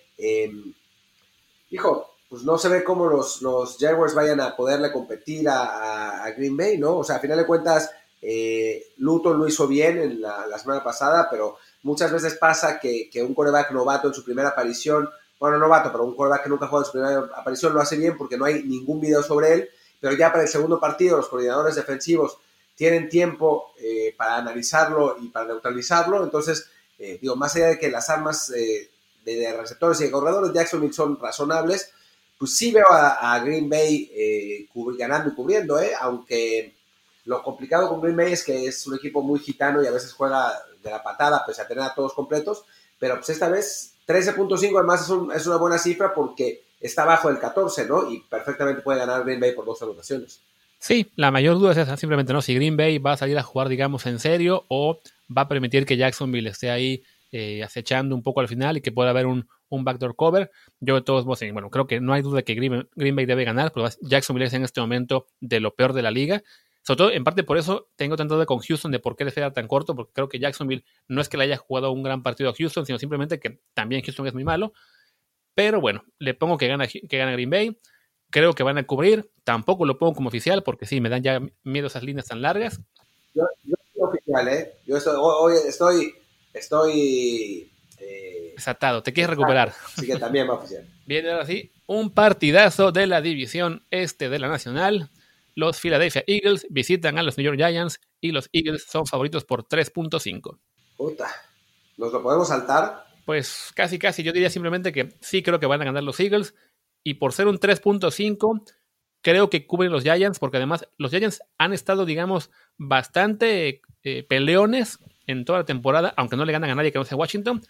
hijo, pues no se ve cómo los, los Jaguars vayan a poderle competir a, Green Bay, ¿no? O sea, a final de cuentas, eh, Luton lo hizo bien en la, semana pasada, pero muchas veces pasa que, un coreback novato en su primera aparición, bueno, novato, pero un coreback que nunca jugado en su primera aparición lo hace bien porque no hay ningún video sobre él, pero ya para el segundo partido los coordinadores defensivos tienen tiempo eh, para analizarlo y para neutralizarlo, entonces, eh, digo, más allá de que las armas de, de receptores y de corredores Jacksonville son razonables, pues sí veo a, Green Bay eh, ganando y cubriendo, ¿eh? aunque lo complicado con Green Bay es que es un equipo muy gitano y a veces juega de la patada, pues a tener a todos completos, pero pues esta vez 13.5 además es, una buena cifra porque está bajo el 14, ¿no? Y perfectamente puede ganar Green Bay por dos anotaciones. Sí, la mayor duda es simplemente no si Green Bay va a salir a jugar, digamos, en serio o va a permitir que Jacksonville esté ahí eh, acechando un poco al final y que pueda haber un, un backdoor cover. Yo de todos modos, bueno, creo que no hay duda que Green, Bay debe ganar, pero Jacksonville es en este momento de lo peor de la liga. Sobre todo, en parte por eso tengo tanto de con Houston de por qué le queda tan corto, porque creo que Jacksonville no es que le haya jugado un gran partido a Houston, sino simplemente que también Houston es muy malo. Pero bueno, le pongo que gana, que gana Green Bay. Creo que van a cubrir. Tampoco lo pongo como oficial, porque sí, me dan ya miedo esas líneas tan largas. Yo, soy oficial, ¿eh? Yo estoy, estoy Desatado, te quieres recuperar. Así que también va oficial. Bien, ahora sí, un partidazo de la división este de la Nacional. Los Philadelphia Eagles visitan a los New York Giants y los Eagles son favoritos por 3.5. Puta, ¿nos lo podemos saltar? Pues casi, casi. Yo diría simplemente que sí creo que van a ganar los Eagles. Y por ser un 3.5, creo que cubren los Giants, porque además los Giants han estado, digamos, bastante eh, peleones en toda la temporada, aunque no le ganan a nadie que no sea Washington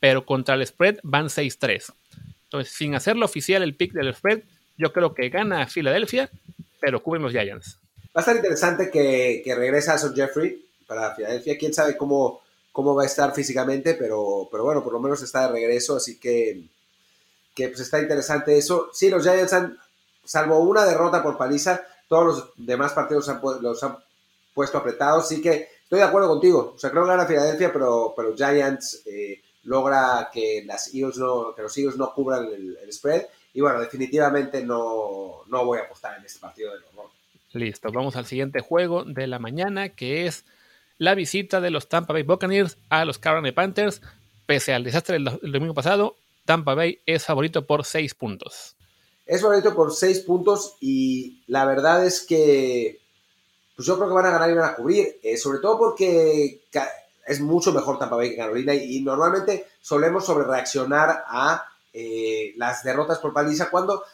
pero contra el spread van 6-3. Entonces, sin hacerlo oficial el pick del spread, yo creo que gana Filadelfia, pero cubren los Giants. Va a estar interesante que, que regrese Son Jeffrey para Filadelfia. Quién sabe cómo, cómo va a estar físicamente, pero, pero bueno, por lo menos está de regreso, así que, que pues está interesante eso. Sí, los Giants han, salvo una derrota por paliza, todos los demás partidos los han puesto apretados, así que estoy de acuerdo contigo. O sea, creo que gana Filadelfia, pero, pero Giants... Eh, logra que, las Eagles no, que los Eagles no cubran el, spread. Y bueno, definitivamente no, no, voy a apostar en este partido del horror. Listo, vamos al siguiente juego de la mañana, que es la visita de los Tampa Bay Buccaneers a los Carolina Panthers. Pese al desastre del, domingo pasado, Tampa Bay es favorito por 6 puntos. Es favorito por 6 puntos y la verdad es que pues yo creo que van a ganar y van a cubrir, eh, sobre todo porque es mucho mejor Tampa Bay que Carolina y, normalmente solemos sobrereaccionar a eh, las derrotas por paliza cuando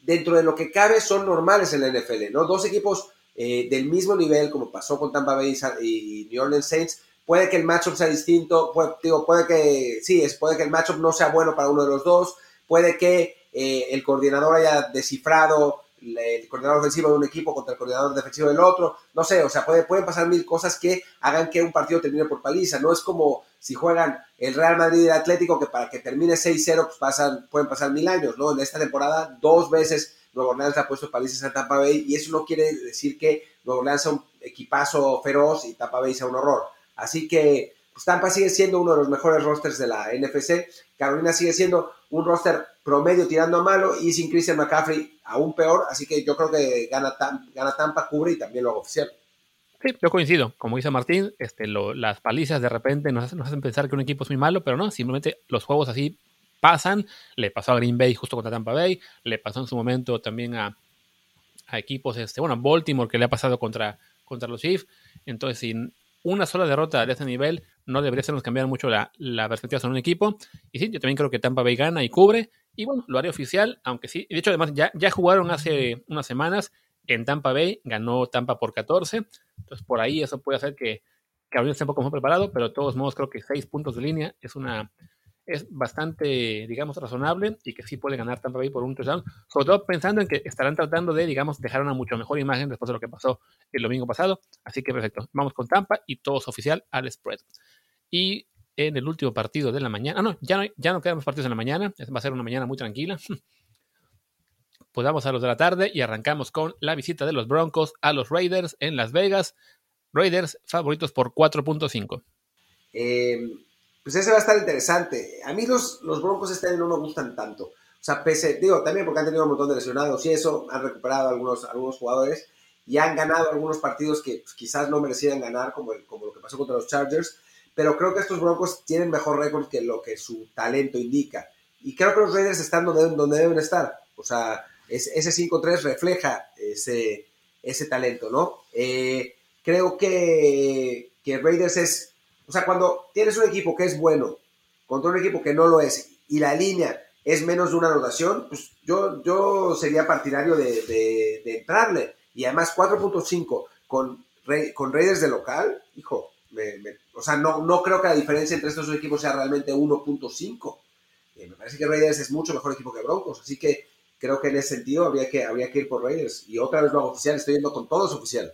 dentro de lo que cabe son normales en la NFL, ¿no? Dos equipos eh, del mismo nivel, como pasó con Tampa Bay y New Orleans Saints, puede que el matchup sea distinto, puede, digo, puede que, sí, puede que el matchup no sea bueno para uno de los dos, puede que eh, el coordinador haya descifrado el coordinador ofensivo de un equipo contra el coordinador defensivo del otro, no sé, o sea, puede, pueden pasar mil cosas que hagan que un partido termine por paliza, no es como si juegan el Real Madrid y el Atlético, que para que termine 6-0 pues pasan, pueden pasar mil años, ¿no? En esta temporada dos veces Nuevo Orleans ha puesto palizas a Tampa Bay y eso no quiere decir que Nuevo Orleans sea un equipazo feroz y Tampa Bay sea un horror. Así que Tampa sigue siendo uno de los mejores rosters de la NFC, Carolina sigue siendo un roster promedio tirando a malo y sin Christian McCaffrey aún peor, así que yo creo que gana, gana Tampa, cubre y también lo hago oficial. Sí, yo coincido. Como dice Martín, este, las palizas de repente nos hacen, nos hacen, pensar que un equipo es muy malo, pero no, simplemente los juegos así pasan. Le pasó a Green Bay justo contra Tampa Bay, le pasó en su momento también a, a equipos, este, bueno, a Baltimore que le ha pasado contra, contra los Chiefs. Entonces, sin una sola derrota de ese nivel no debería hacernos cambiar mucho la, la perspectiva sobre un equipo. Y sí, yo también creo que Tampa Bay gana y cubre. Y bueno, lo haré oficial, aunque sí. De hecho, además, ya, ya jugaron hace unas semanas en Tampa Bay, ganó Tampa por 14. Entonces, por ahí eso puede hacer que Carolina esté un poco más preparado, pero de todos modos creo que 6 puntos de línea es una es bastante, digamos, razonable y que sí puede ganar Tampa Bay por un touchdown, sobre todo pensando en que estarán tratando de, digamos, dejar una mucho mejor imagen después de lo que pasó el domingo pasado. Así que perfecto, vamos con Tampa y todos oficial al spread. Y en el último partido de la mañana. Ah, no, ya no, ya no quedan partidos en la mañana. Va a ser una mañana muy tranquila. Pues vamos a los de la tarde y arrancamos con la visita de los Broncos a los Raiders en Las Vegas. Raiders favoritos por 4.5. Eh, pues ese va a estar interesante. A mí los, los Broncos este no me gustan tanto. O sea, pese, digo, también porque han tenido un montón de lesionados y eso, han recuperado algunos, algunos jugadores y han ganado algunos partidos que pues, quizás no merecieran ganar, como, como lo que pasó contra los Chargers, pero creo que estos Broncos tienen mejor récord que lo que su talento indica. Y creo que los Raiders están donde, donde deben estar. O sea, ese 5-3 refleja ese, ese talento, ¿no? Eh, creo que, que Raiders es, o sea, cuando tienes un equipo que es bueno contra un equipo que no lo es y la línea es menos de una anotación, pues yo, yo sería partidario de, de, entrarle. Y además 4.5 con, con Raiders de local, hijo, o sea, no, no creo que la diferencia entre estos dos equipos sea realmente 1.5. Eh, me parece que Raiders es mucho mejor equipo que Broncos, así que creo que en ese sentido habría que, habría que ir por Raiders. Y otra vez lo hago oficial, estoy yendo con todos oficial.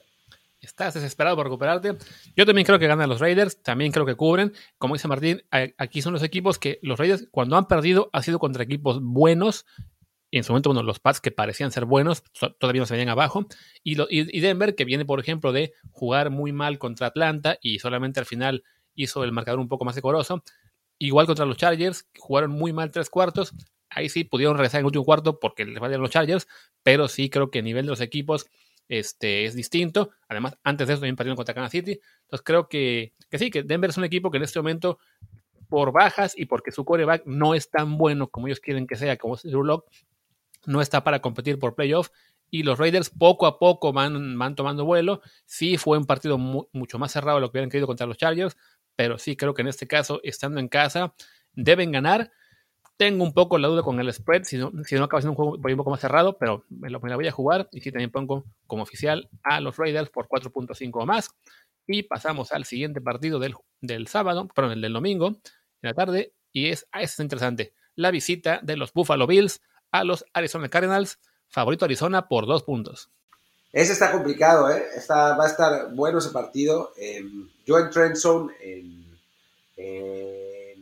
Estás desesperado por recuperarte. Yo también creo que ganan los Raiders, también creo que cubren. Como dice Martín, aquí son los equipos que los Raiders, cuando han perdido, ha sido contra equipos buenos. Y en su momento, bueno, los Pats que parecían ser buenos, todavía no se veían abajo. Y, Denver, que viene, por ejemplo, de jugar muy mal contra Atlanta y solamente al final hizo el marcador un poco más decoroso. Igual contra los Chargers, jugaron muy mal tres cuartos. Ahí sí pudieron regresar en el último cuarto porque les valían los Chargers, pero sí creo que a nivel de los equipos este, es distinto. Además, antes de eso también perdieron contra Kansas City. Entonces creo que, que sí, que Denver es un equipo que en este momento, por bajas y porque su coreback no es tan bueno como ellos quieren que sea, como es Drew no está para competir por playoff. Y los Raiders poco a poco van, van tomando vuelo. Sí fue un partido mucho más cerrado de lo que hubieran querido contra los Chargers, pero sí creo que en este caso, estando en casa, deben ganar. Tengo un poco la duda con el spread, si no, si no acaba siendo un juego un poco más cerrado, pero me, la voy a jugar y sí también pongo como oficial a los Raiders por 4.5 o más. Y pasamos al siguiente partido del, del sábado, perdón, el del domingo, en la tarde, y es, ah, es interesante, la visita de los Buffalo Bills a los Arizona Cardinals, favorito Arizona por dos puntos. Ese está complicado, ¿eh? Está, va a estar bueno ese partido. Em, yo en Trend Zone, en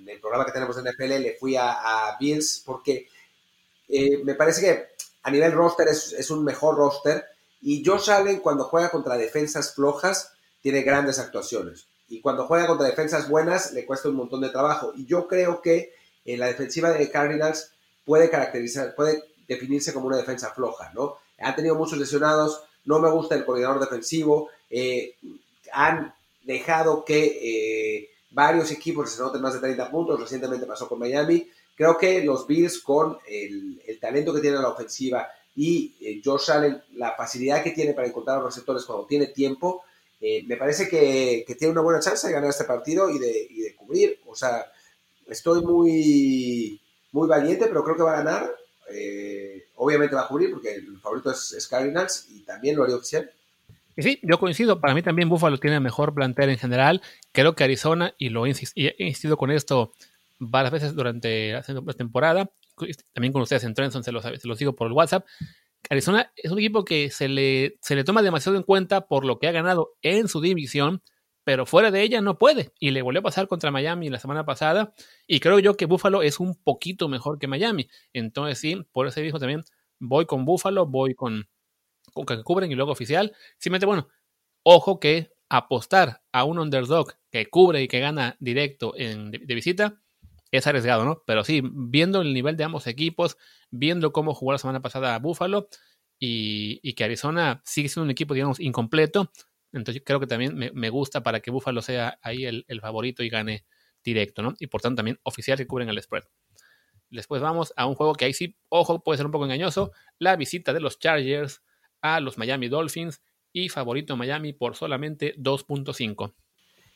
el programa que tenemos en NFL, le fui a, Bills porque eh, me parece que a nivel roster es, un mejor roster y Josh Allen cuando juega contra defensas flojas tiene grandes actuaciones y cuando juega contra defensas buenas le cuesta un montón de trabajo y yo creo que en la defensiva de Cardinals puede caracterizar, puede definirse como una defensa floja, ¿no? Han tenido muchos lesionados, no me gusta el coordinador defensivo, eh, han dejado que varios equipos se anoten más de 30 puntos, recientemente pasó con Miami. Creo que los Bills con el, talento que tiene la ofensiva y eh, Josh Allen, la facilidad que tiene para encontrar los receptores cuando tiene tiempo, eh, me parece que, tiene una buena chance de ganar este partido y de, cubrir. O sea, estoy muy, muy valiente, pero creo que va a ganar. Eh, obviamente va a cubrir porque el favorito es, es Cardinals y también lo haría oficial. Sí, yo coincido. Para mí también Buffalo tiene mejor plantel en general. Creo que Arizona, y lo he insistido con esto varias veces durante la temporada, también con ustedes en Trenson, se los, se los digo por el WhatsApp. Arizona es un equipo que se le, se le toma demasiado en cuenta por lo que ha ganado en su división, pero fuera de ella no puede. Y le volvió a pasar contra Miami la semana pasada. Y creo yo que Buffalo es un poquito mejor que Miami. Entonces, sí, por ese dijo también, voy con Buffalo, voy con, que cubren y luego oficial. Simplemente, bueno, ojo que apostar a un underdog que cubre y que gana directo en, de, visita es arriesgado, ¿no? Pero sí, viendo el nivel de ambos equipos, viendo cómo jugó la semana pasada Buffalo y, que Arizona sigue siendo un equipo, digamos, incompleto, entonces creo que también me, gusta para que Buffalo sea ahí el, favorito y gane directo, ¿no? Y por tanto también oficial que cubren el spread. Después vamos a un juego que ahí sí, ojo, puede ser un poco engañoso, la visita de los Chargers a los Miami Dolphins y favorito Miami por solamente 2.5.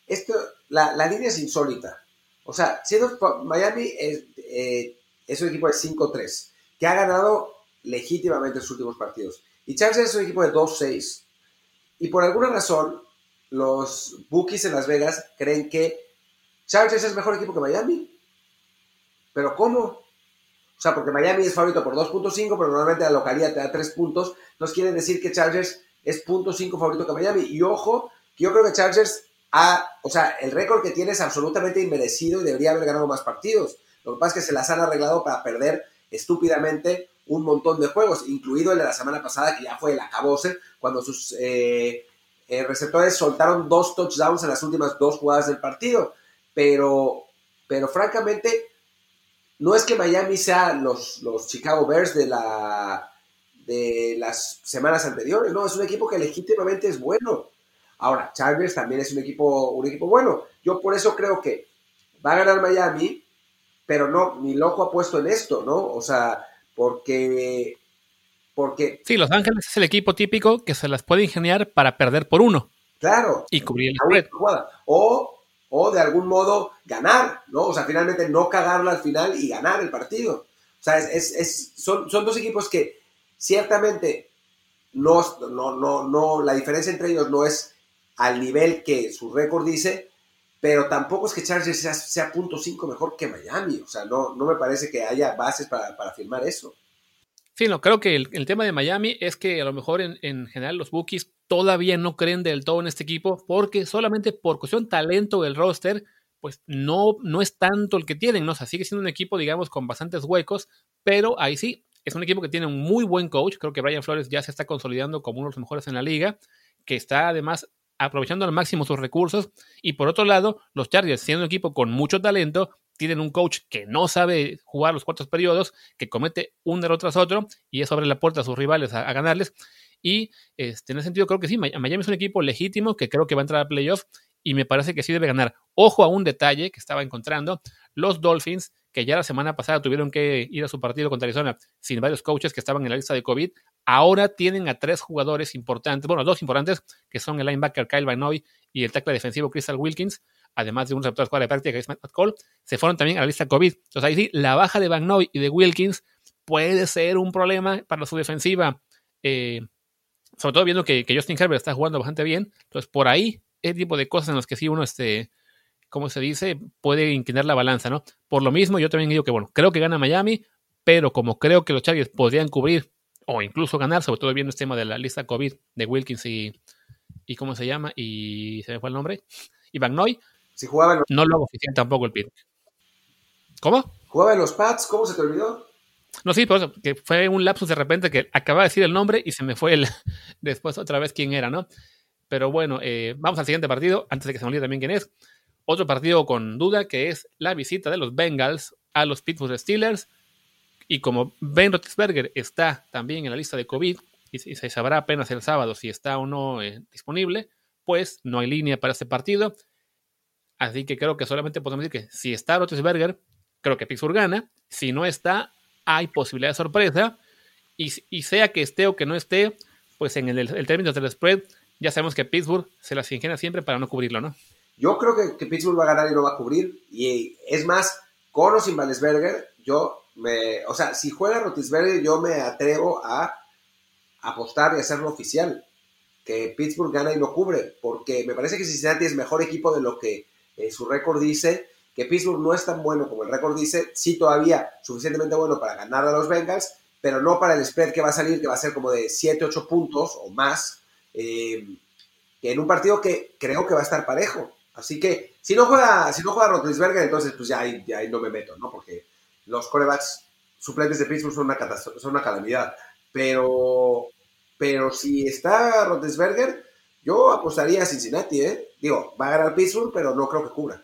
Esto, la, la, línea es insólita. O sea, siendo Miami es, eh, es un equipo de 5-3, que ha ganado legítimamente sus últimos partidos. Y Chargers es un equipo de 2-6. Y por alguna razón, los bookies en Las Vegas creen que Chargers es mejor equipo que Miami. ¿Pero cómo? O sea, porque Miami es favorito por 2.5, pero normalmente la localidad te da 3 puntos. Entonces quiere decir que Chargers es 0.5 favorito que Miami. Y ojo, que yo creo que Chargers ha, o sea, el récord que tiene es absolutamente inmerecido y debería haber ganado más partidos. Lo que pasa es que se las han arreglado para perder estúpidamente un montón de juegos, incluido el de la semana pasada, que ya fue el acabose, cuando sus eh, eh, receptores soltaron dos touchdowns en las últimas dos jugadas del partido. Pero, pero francamente, no es que Miami sea los, los Chicago Bears de, la, de las semanas anteriores, no, es un equipo que legítimamente es bueno. Ahora, Chargers también es un equipo, un equipo bueno. Yo por eso creo que va a ganar Miami, pero no, mi loco ha puesto en esto, ¿no? O sea, porque porque sí, Los Ángeles es el equipo típico que se las puede ingeniar para perder por uno. Claro. Y cubrir el spread. O, o de algún modo ganar, ¿no? O sea, finalmente no cagarla al final y ganar el partido. O sea, es, es, son, son dos equipos que ciertamente no, no, no, no, la diferencia entre ellos no es al nivel que su récord dice, pero tampoco es que Chargers sea, sea punto .5 mejor que Miami. O sea, no, no me parece que haya bases para, para afirmar eso. Sí, no, creo que el, tema de Miami es que a lo mejor en, en, general los bookies todavía no creen del todo en este equipo porque solamente por cuestión talento del roster, pues no, no es tanto el que tienen, ¿no? O sea, sigue siendo un equipo, digamos, con bastantes huecos, pero ahí sí, es un equipo que tiene un muy buen coach. Creo que Brian Flores ya se está consolidando como uno de los mejores en la liga, que está además aprovechando al máximo sus recursos. Y por otro lado, los Chargers, siendo un equipo con mucho talento, tienen un coach que no sabe jugar los cuartos periodos, que comete un error tras otro y eso abre la puerta a sus rivales a, ganarles. Y este, en ese sentido creo que sí, Miami es un equipo legítimo que creo que va a entrar a playoff y me parece que sí debe ganar. Ojo a un detalle que estaba encontrando, los Dolphins, que ya la semana pasada tuvieron que ir a su partido contra Arizona sin varios coaches que estaban en la lista de COVID, ahora tienen a tres jugadores importantes, bueno, dos importantes, que son el linebacker Kyle Van Noy y el tackle defensivo Crystal Wilkins, además de un receptor de de práctica que es Matt Cole, se fueron también a la lista COVID. Entonces ahí sí, la baja de Van Noy y de Wilkins puede ser un problema para su defensiva. Eh, sobre todo viendo que, Justin Herbert está jugando bastante bien. Entonces, por ahí, ese tipo de cosas en las que sí uno, este, como se dice, puede inclinar la balanza, ¿no? Por lo mismo, yo también digo que, bueno, creo que gana Miami, pero como creo que los Chargers podrían cubrir o incluso ganar, sobre todo viendo este tema de la lista COVID de Wilkins y, y ¿cómo se llama? Y se me fue el nombre. Y Van Noy, si jugaba No lo oficial tampoco el pit. ¿Cómo? ¿Jugaba en los Pats? ¿Cómo se te olvidó? No, sí, pues que fue un lapsus de repente que acababa de decir el nombre y se me fue el después otra vez quién era, ¿no? Pero bueno, eh, vamos al siguiente partido, antes de que se me olvide también quién es. Otro partido con duda que es la visita de los Bengals a los Pittsburgh Steelers. Y como Ben Roethlisberger está también en la lista de COVID y se sabrá apenas el sábado si está o no eh, disponible, pues no hay línea para este partido. Así que creo que solamente podemos decir que si está Roethlisberger, creo que Pittsburgh gana. Si no está, hay posibilidad de sorpresa. Y, sea que esté o que no esté, pues en el, término del spread, ya sabemos que Pittsburgh se las ingenia siempre para no cubrirlo, ¿no? Yo creo que, Pittsburgh va a ganar y no va a cubrir. Y es más, con o sin yo me. O sea, si juega Roethlisberger, yo me atrevo a apostar y hacerlo oficial. Que Pittsburgh gana y no cubre. Porque me parece que Cincinnati es mejor equipo de lo que eh, su récord dice que Pittsburgh no es tan bueno como el récord dice, sí todavía suficientemente bueno para ganar a los Bengals, pero no para el spread que va a salir, que va a ser como de 7, 8 puntos o más, eh, en un partido que creo que va a estar parejo. Así que si no juega, si no juega Rotlisberger, entonces pues ya ahí, ya no me meto, ¿no? Porque los corebacks suplentes de Pittsburgh son una, son una calamidad. Pero, pero si está Rotlisberger, yo apostaría a Cincinnati, ¿eh? Digo, va a ganar Pittsburgh, pero no creo que cubra.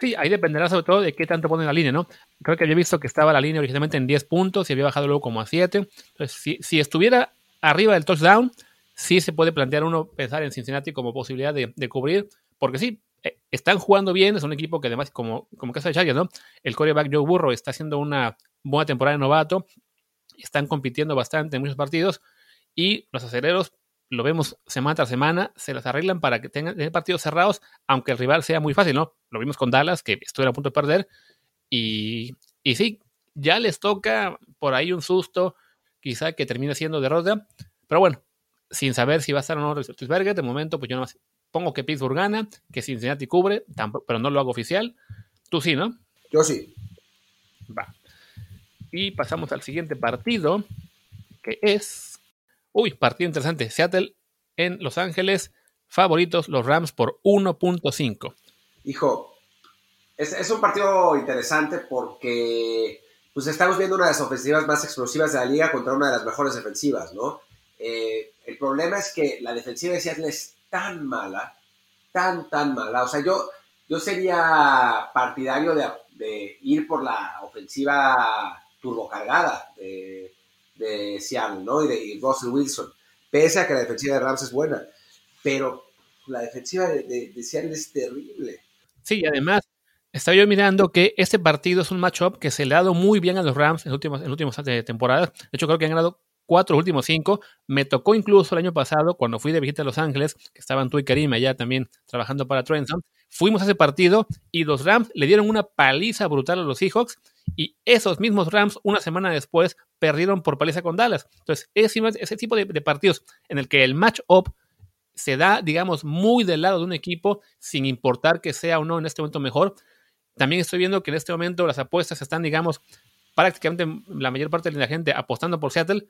Sí, ahí dependerá sobre todo de qué tanto ponen la línea, ¿no? Creo que había visto que estaba la línea originalmente en 10 puntos y había bajado luego como a 7. Entonces, si, estuviera arriba del touchdown, sí se puede plantear uno pensar en Cincinnati como posibilidad de, cubrir, porque sí, eh, están jugando bien, es un equipo que además, como, como caso de Chargers, ¿no? El coreback Joe Burrow está haciendo una buena temporada de novato, están compitiendo bastante en muchos partidos y los aceleros lo vemos semana tras semana, se las arreglan para que tengan partidos cerrados, aunque el rival sea muy fácil, ¿no? Lo vimos con Dallas, que estuvo a punto de perder, y, sí, ya les toca por ahí un susto, quizá que termine siendo derrota, pero bueno, sin saber si va a estar o no Roethlisberger, de momento, pues yo nomás pongo que Pittsburgh gana, que Cincinnati cubre, pero no lo hago oficial. Tú sí, ¿no? Yo sí. Va. Y pasamos al siguiente partido, que es Uy, partido interesante. Seattle en Los Ángeles, favoritos los Rams por 1.5. Hijo, es, un partido interesante porque pues estamos viendo una de las ofensivas más explosivas de la liga contra una de las mejores defensivas, ¿no? Eh, el problema es que la defensiva de Seattle es tan mala, tan, tan mala. O sea, yo, yo sería partidario de, ir por la ofensiva turbocargada de, de Seattle, ¿no? Y de Russell Wilson, pese a que la defensiva de Rams es buena. Pero la defensiva de, de Seattle es terrible. Sí, además, estaba yo mirando que este partido es un matchup que se le ha dado muy bien a los Rams en últimas, en últimas temporadas. De hecho, creo que han ganado cuatro últimos cinco. Me tocó incluso el año pasado, cuando fui de visita a Los Ángeles, que estaban tú y Karim allá también trabajando para Trenton. Fuimos a ese partido y los Rams le dieron una paliza brutal a los Seahawks. Y esos mismos Rams, una semana después, perdieron por paliza con Dallas. Entonces, ese, ese tipo de, de partidos en el que el match-up se da, digamos, muy del lado de un equipo, sin importar que sea o no en este momento mejor, también estoy viendo que en este momento las apuestas están, digamos, prácticamente la mayor parte de la gente apostando por Seattle,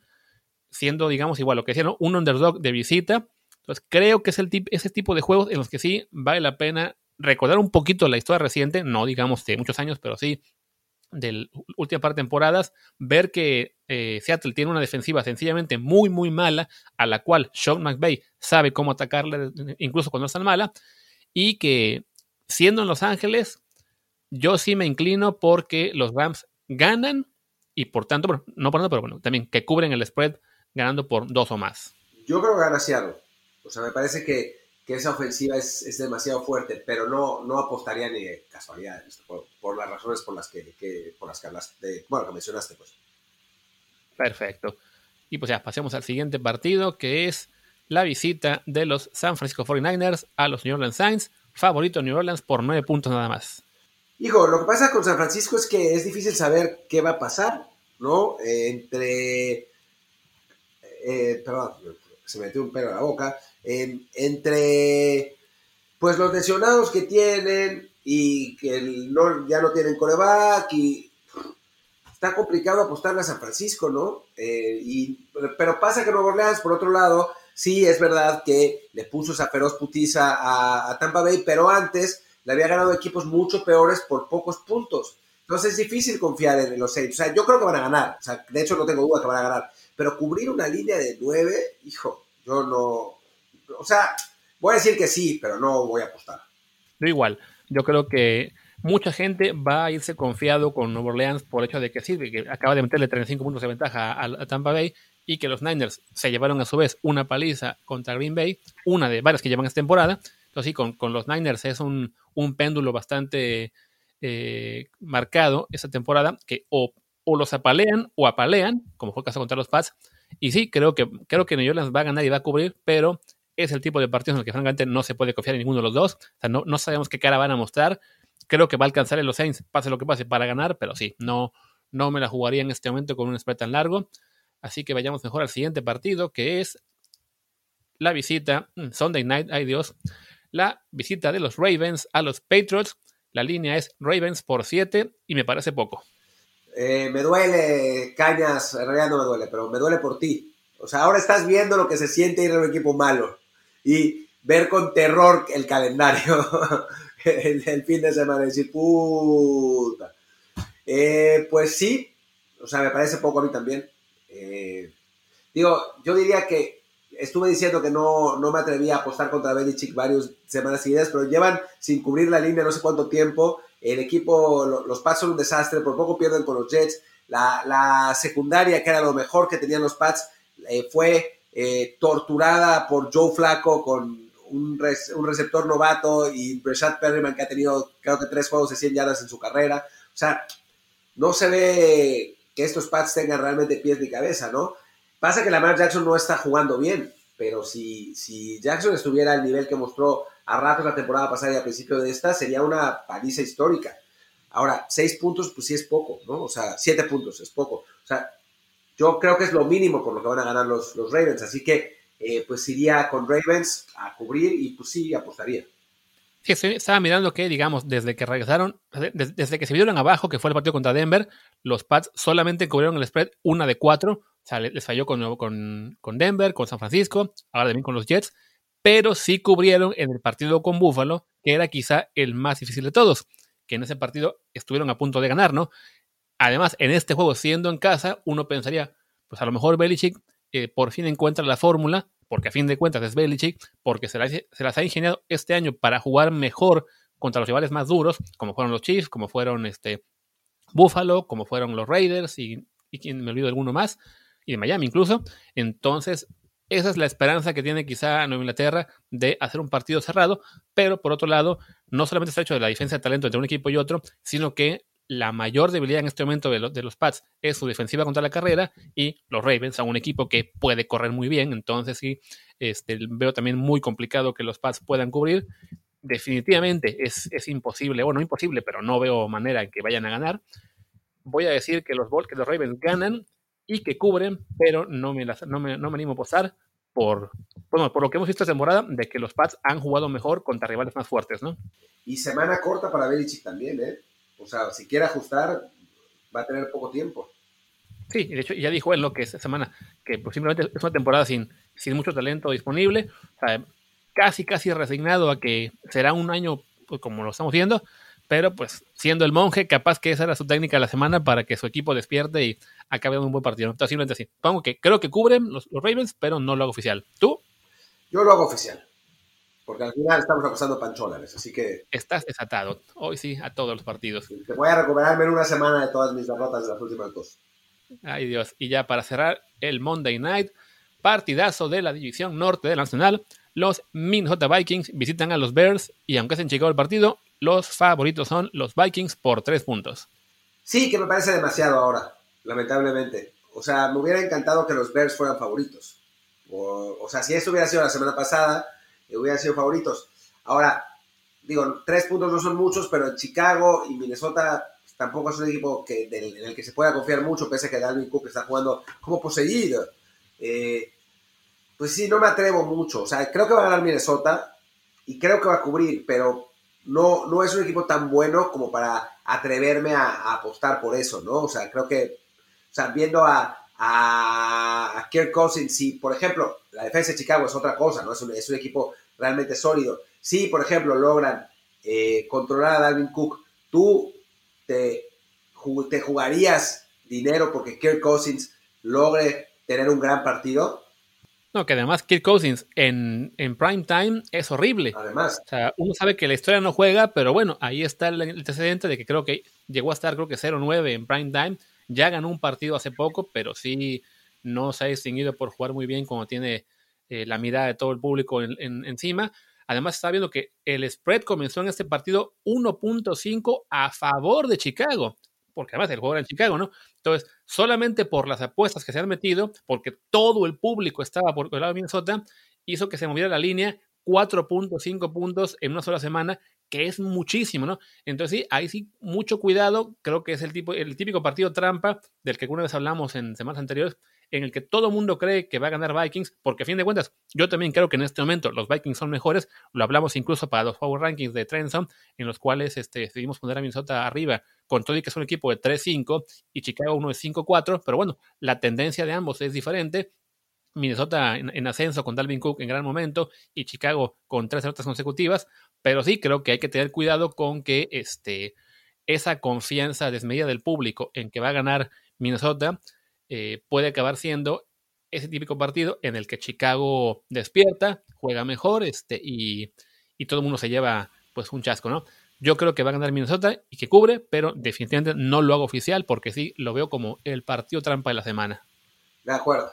siendo, digamos, igual lo que decía, un underdog de visita. Entonces, creo que es el ese tipo de juegos en los que sí vale la pena recordar un poquito la historia reciente, no digamos de muchos años, pero sí de última par de temporadas, ver que eh, Seattle tiene una defensiva sencillamente muy, muy mala, a la cual Sean McVay sabe cómo atacarle, incluso cuando es tan mala, y que siendo en Los Ángeles, yo sí me inclino porque los Rams ganan y por tanto, no por tanto, pero bueno, también que cubren el spread ganando por dos o más. Yo creo que gana Seattle. O sea, me parece que, esa ofensiva es, demasiado fuerte, pero no, no apostaría ni de casualidad por, las razones por las que, por las que hablaste, bueno, que mencionaste, pues. Perfecto. Y pues ya, pasemos al siguiente partido, que es la visita de los San Francisco 49ers a los New Orleans Saints. Favorito New Orleans por nueve puntos nada más. Hijo, lo que pasa con San Francisco es que es difícil saber qué va a pasar, ¿no? entre. Eh, perdón, se me metió un pelo en la boca. entre. Pues los lesionados que tienen y que no, ya no tienen coreback y. Está complicado apostarle a San Francisco, ¿no? Eh, y, pero pasa que Nuevo Orleans, por otro lado, sí es verdad que le puso esa feroz putiza a, a Tampa Bay, pero antes le había ganado equipos mucho peores por pocos puntos. Entonces es difícil confiar en los Saints. O sea, yo creo que van a ganar. O sea, de hecho no tengo duda que van a ganar. Pero cubrir una línea de nueve, hijo, yo no... O sea, voy a decir que sí, pero no voy a apostar. Yo igual. Yo creo que mucha gente va a irse confiado con Nueva Orleans por el hecho de que sí, que acaba de meterle 35 puntos de ventaja a, Tampa Bay y que los Niners se llevaron a su vez una paliza contra Green Bay, una de varias que llevan esta temporada. Entonces sí, con, con los Niners es un, un péndulo bastante eh, marcado esa temporada, que o, los apalean o apalean, como fue el caso contra los Pats. Y sí, creo que, creo que New Orleans va a ganar y va a cubrir, pero es el tipo de partidos en el que francamente no se puede confiar en ninguno de los dos. O sea, no, no sabemos qué cara van a mostrar. Creo que va a alcanzar en los Saints, pase lo que pase, para ganar, pero sí, no, no me la jugaría en este momento con un spread tan largo. Así que vayamos mejor al siguiente partido, que es la visita, mm, Sunday Night, ay Dios, la visita de los Ravens a los Patriots. La línea es Ravens por 7 y me parece poco. Eh, me duele, Cañas, en realidad no me duele, pero me duele por ti. O sea, ahora estás viendo lo que se siente ir a un equipo malo y ver con terror el calendario el, fin de semana y decir, puta. Eh, pues sí, o sea, me parece poco a mí también. Eh, digo, yo diría que estuve diciendo que no, no me atrevía a apostar contra Belichick varias semanas seguidas, pero llevan sin cubrir la línea no sé cuánto tiempo. El equipo, los Pats son un desastre, por poco pierden con los Jets. La, secundaria, que era lo mejor que tenían los Pats, eh, fue eh, torturada por Joe Flaco con un, un receptor novato y Breshad Perryman, que ha tenido creo que tres juegos de 100 yardas en su carrera. O sea, no se ve que estos Pats tengan realmente pies ni cabeza, ¿no? Pasa que Lamar Jackson no está jugando bien, pero si, si Jackson estuviera al nivel que mostró a ratos la temporada pasada y al principio de esta, sería una paliza histórica. Ahora, seis puntos, pues sí es poco, ¿no? O sea, siete puntos es poco. O sea, yo creo que es lo mínimo por lo que van a ganar los, los Ravens. Así que, eh, pues iría con Ravens a cubrir y pues sí, apostaría. Sí, estaba mirando que, digamos, desde que regresaron, desde, que se vieron abajo, que fue el partido contra Denver, los Pats solamente cubrieron el spread una de cuatro o sea, les falló con, con, con Denver, con San Francisco, ahora también con los Jets, pero sí cubrieron en el partido con Buffalo, que era quizá el más difícil de todos, que en ese partido estuvieron a punto de ganar, ¿no? Además, en este juego, siendo en casa, uno pensaría, pues a lo mejor Belichick eh, por fin encuentra la fórmula, porque a fin de cuentas es Belichick, porque se, se, las ha ingeniado este año para jugar mejor contra los rivales más duros, como fueron los Chiefs, como fueron este Buffalo, como fueron los Raiders y, y me olvido alguno más, y de Miami incluso. Entonces, esa es la esperanza que tiene quizá Nueva Inglaterra de hacer un partido cerrado, pero por otro lado, no solamente está hecho de la diferencia de talento entre un equipo y otro, sino que la mayor debilidad en este momento de, los Pats es su defensiva contra la carrera y los Ravens son un equipo que puede correr muy bien, entonces sí, este, veo también muy complicado que los Pats puedan cubrir. Definitivamente es, es imposible, bueno, no imposible, pero no veo manera en que vayan a ganar. Voy a decir que los, que los Ravens ganan y que cubren, pero no me, no me, no me animo a posar por, bueno, por lo que hemos visto esta temporada, de que los Pats han jugado mejor contra rivales más fuertes, ¿no? Y semana corta para Belichick también, ¿eh? O sea, si quiere ajustar, va a tener poco tiempo. Sí, de hecho ya dijo él lo que esta semana, que posiblemente es una temporada sin, sin mucho talento disponible, o sea, casi, casi resignado a que será un año pues, como lo estamos viendo, pero pues siendo el monje, capaz que esa era su técnica de la semana para que su equipo despierte y acabe un buen partido. Entonces, simplemente así. Pongo que creo que cubren los, Ravens, pero no lo hago oficial. ¿Tú? Yo lo hago oficial. Porque al final estamos acusando pancholares, así que... Estás desatado. Hoy sí, a todos los partidos. Te voy a recuperarme en una semana de todas mis derrotas de las últimas dos. Ay Dios. Y ya para cerrar el Monday Night, partidazo de la División Norte de la Nacional, los Minnesota Vikings visitan a los Bears y aunque es en Chicago el partido, los favoritos son los Vikings por tres puntos. Sí, que me parece demasiado ahora, lamentablemente. O sea, me hubiera encantado que los Bears fueran favoritos. O, sea, si eso hubiera sido la semana pasada, eh, hubieran sido favoritos. Ahora, digo, tres puntos no son muchos, pero en Chicago y Minnesota tampoco es un equipo en el que se pueda confiar mucho, pese a que Dalvin Cook está jugando como poseído. Eh, pues sí, no me atrevo mucho. O sea, creo que va a ganar Minnesota y creo que va a cubrir, pero no, no es un equipo tan bueno como para atreverme a, apostar por eso, ¿no? O sea, creo que, o sea, viendo a, a, Kirk Cousins, sí, por ejemplo, la defensa de Chicago es otra cosa, ¿no? Es un, es un equipo realmente sólido. Si, por ejemplo, logran eh, controlar a Dalvin Cook, tú te, te jugarías dinero porque Kirk Cousins logre tener un gran partido. No, que además Kirk Cousins en, en prime time es horrible. Además. O sea, uno sabe que la historia no juega, pero bueno, ahí está el antecedente de que creo que llegó a estar creo que 0-9 en prime time. Ya ganó un partido hace poco, pero sí no se ha distinguido por jugar muy bien como tiene eh, la mirada de todo el público encima. Además, está viendo que el spread comenzó en este partido 1.5 a favor de Chicago porque además el juego era en Chicago, ¿no? Entonces, solamente por las apuestas que se han metido, porque todo el público estaba por el lado de Minnesota, hizo que se moviera la línea 4.5 puntos en una sola semana, que es muchísimo, ¿no? Entonces sí, ahí sí, mucho cuidado, creo que es el, tipo, el típico partido trampa del que alguna vez hablamos en semanas anteriores, en el que todo el mundo cree que va a ganar Vikings, porque a fin de cuentas, yo también creo que en este momento los Vikings son mejores, lo hablamos incluso para los Power Rankings de Trenson, en los cuales este, decidimos poner a Minnesota arriba, con todo que es un equipo de 3-5 y Chicago uno de 5-4, pero bueno, la tendencia de ambos es diferente, Minnesota en, ascenso con Dalvin Cook en gran momento y Chicago con tres derrotas consecutivas, pero sí creo que hay que tener cuidado con que este, esa confianza desmedida del público en que va a ganar Minnesota eh, puede acabar siendo ese típico partido en el que Chicago despierta, juega mejor este, y, todo el mundo se lleva pues un chasco, ¿no? Yo creo que va a ganar Minnesota y que cubre, pero definitivamente no lo hago oficial porque sí lo veo como el partido trampa de la semana. De acuerdo.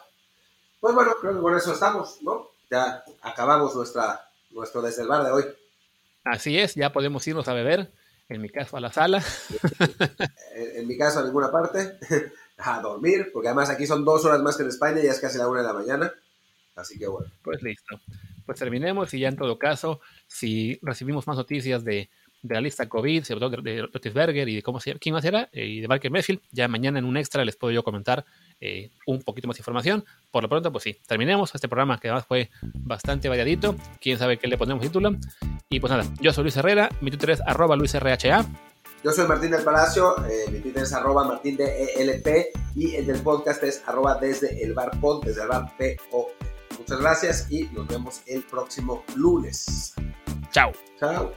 Pues bueno, creo que con eso estamos, ¿no? Ya acabamos nuestra, nuestro desde el bar de hoy. Así es, ya podemos irnos a beber, en mi caso a la sala. en, en mi caso a ninguna parte a dormir, porque además aquí son dos horas más que en España ya es casi la una de la mañana. Así que bueno. Pues listo. Pues terminemos y ya en todo caso, si recibimos más noticias de, de la lista COVID, sobre todo de, Rotisberger y de cómo se, quién más era, eh, y de Barker Mayfield, ya mañana en un extra les puedo yo comentar eh, un poquito más de información. Por lo pronto, pues sí, terminemos este programa que además fue bastante variadito. Quién sabe qué le ponemos título. Y pues nada, yo soy Luis Herrera, mi Twitter es arroba luisrha. Yo soy Martín del Palacio, eh, mi Twitter es arroba martín de ELP y el del podcast es arroba desde el bar pod, desde el bar PO. Muchas gracias y nos vemos el próximo lunes. Chao. Chao.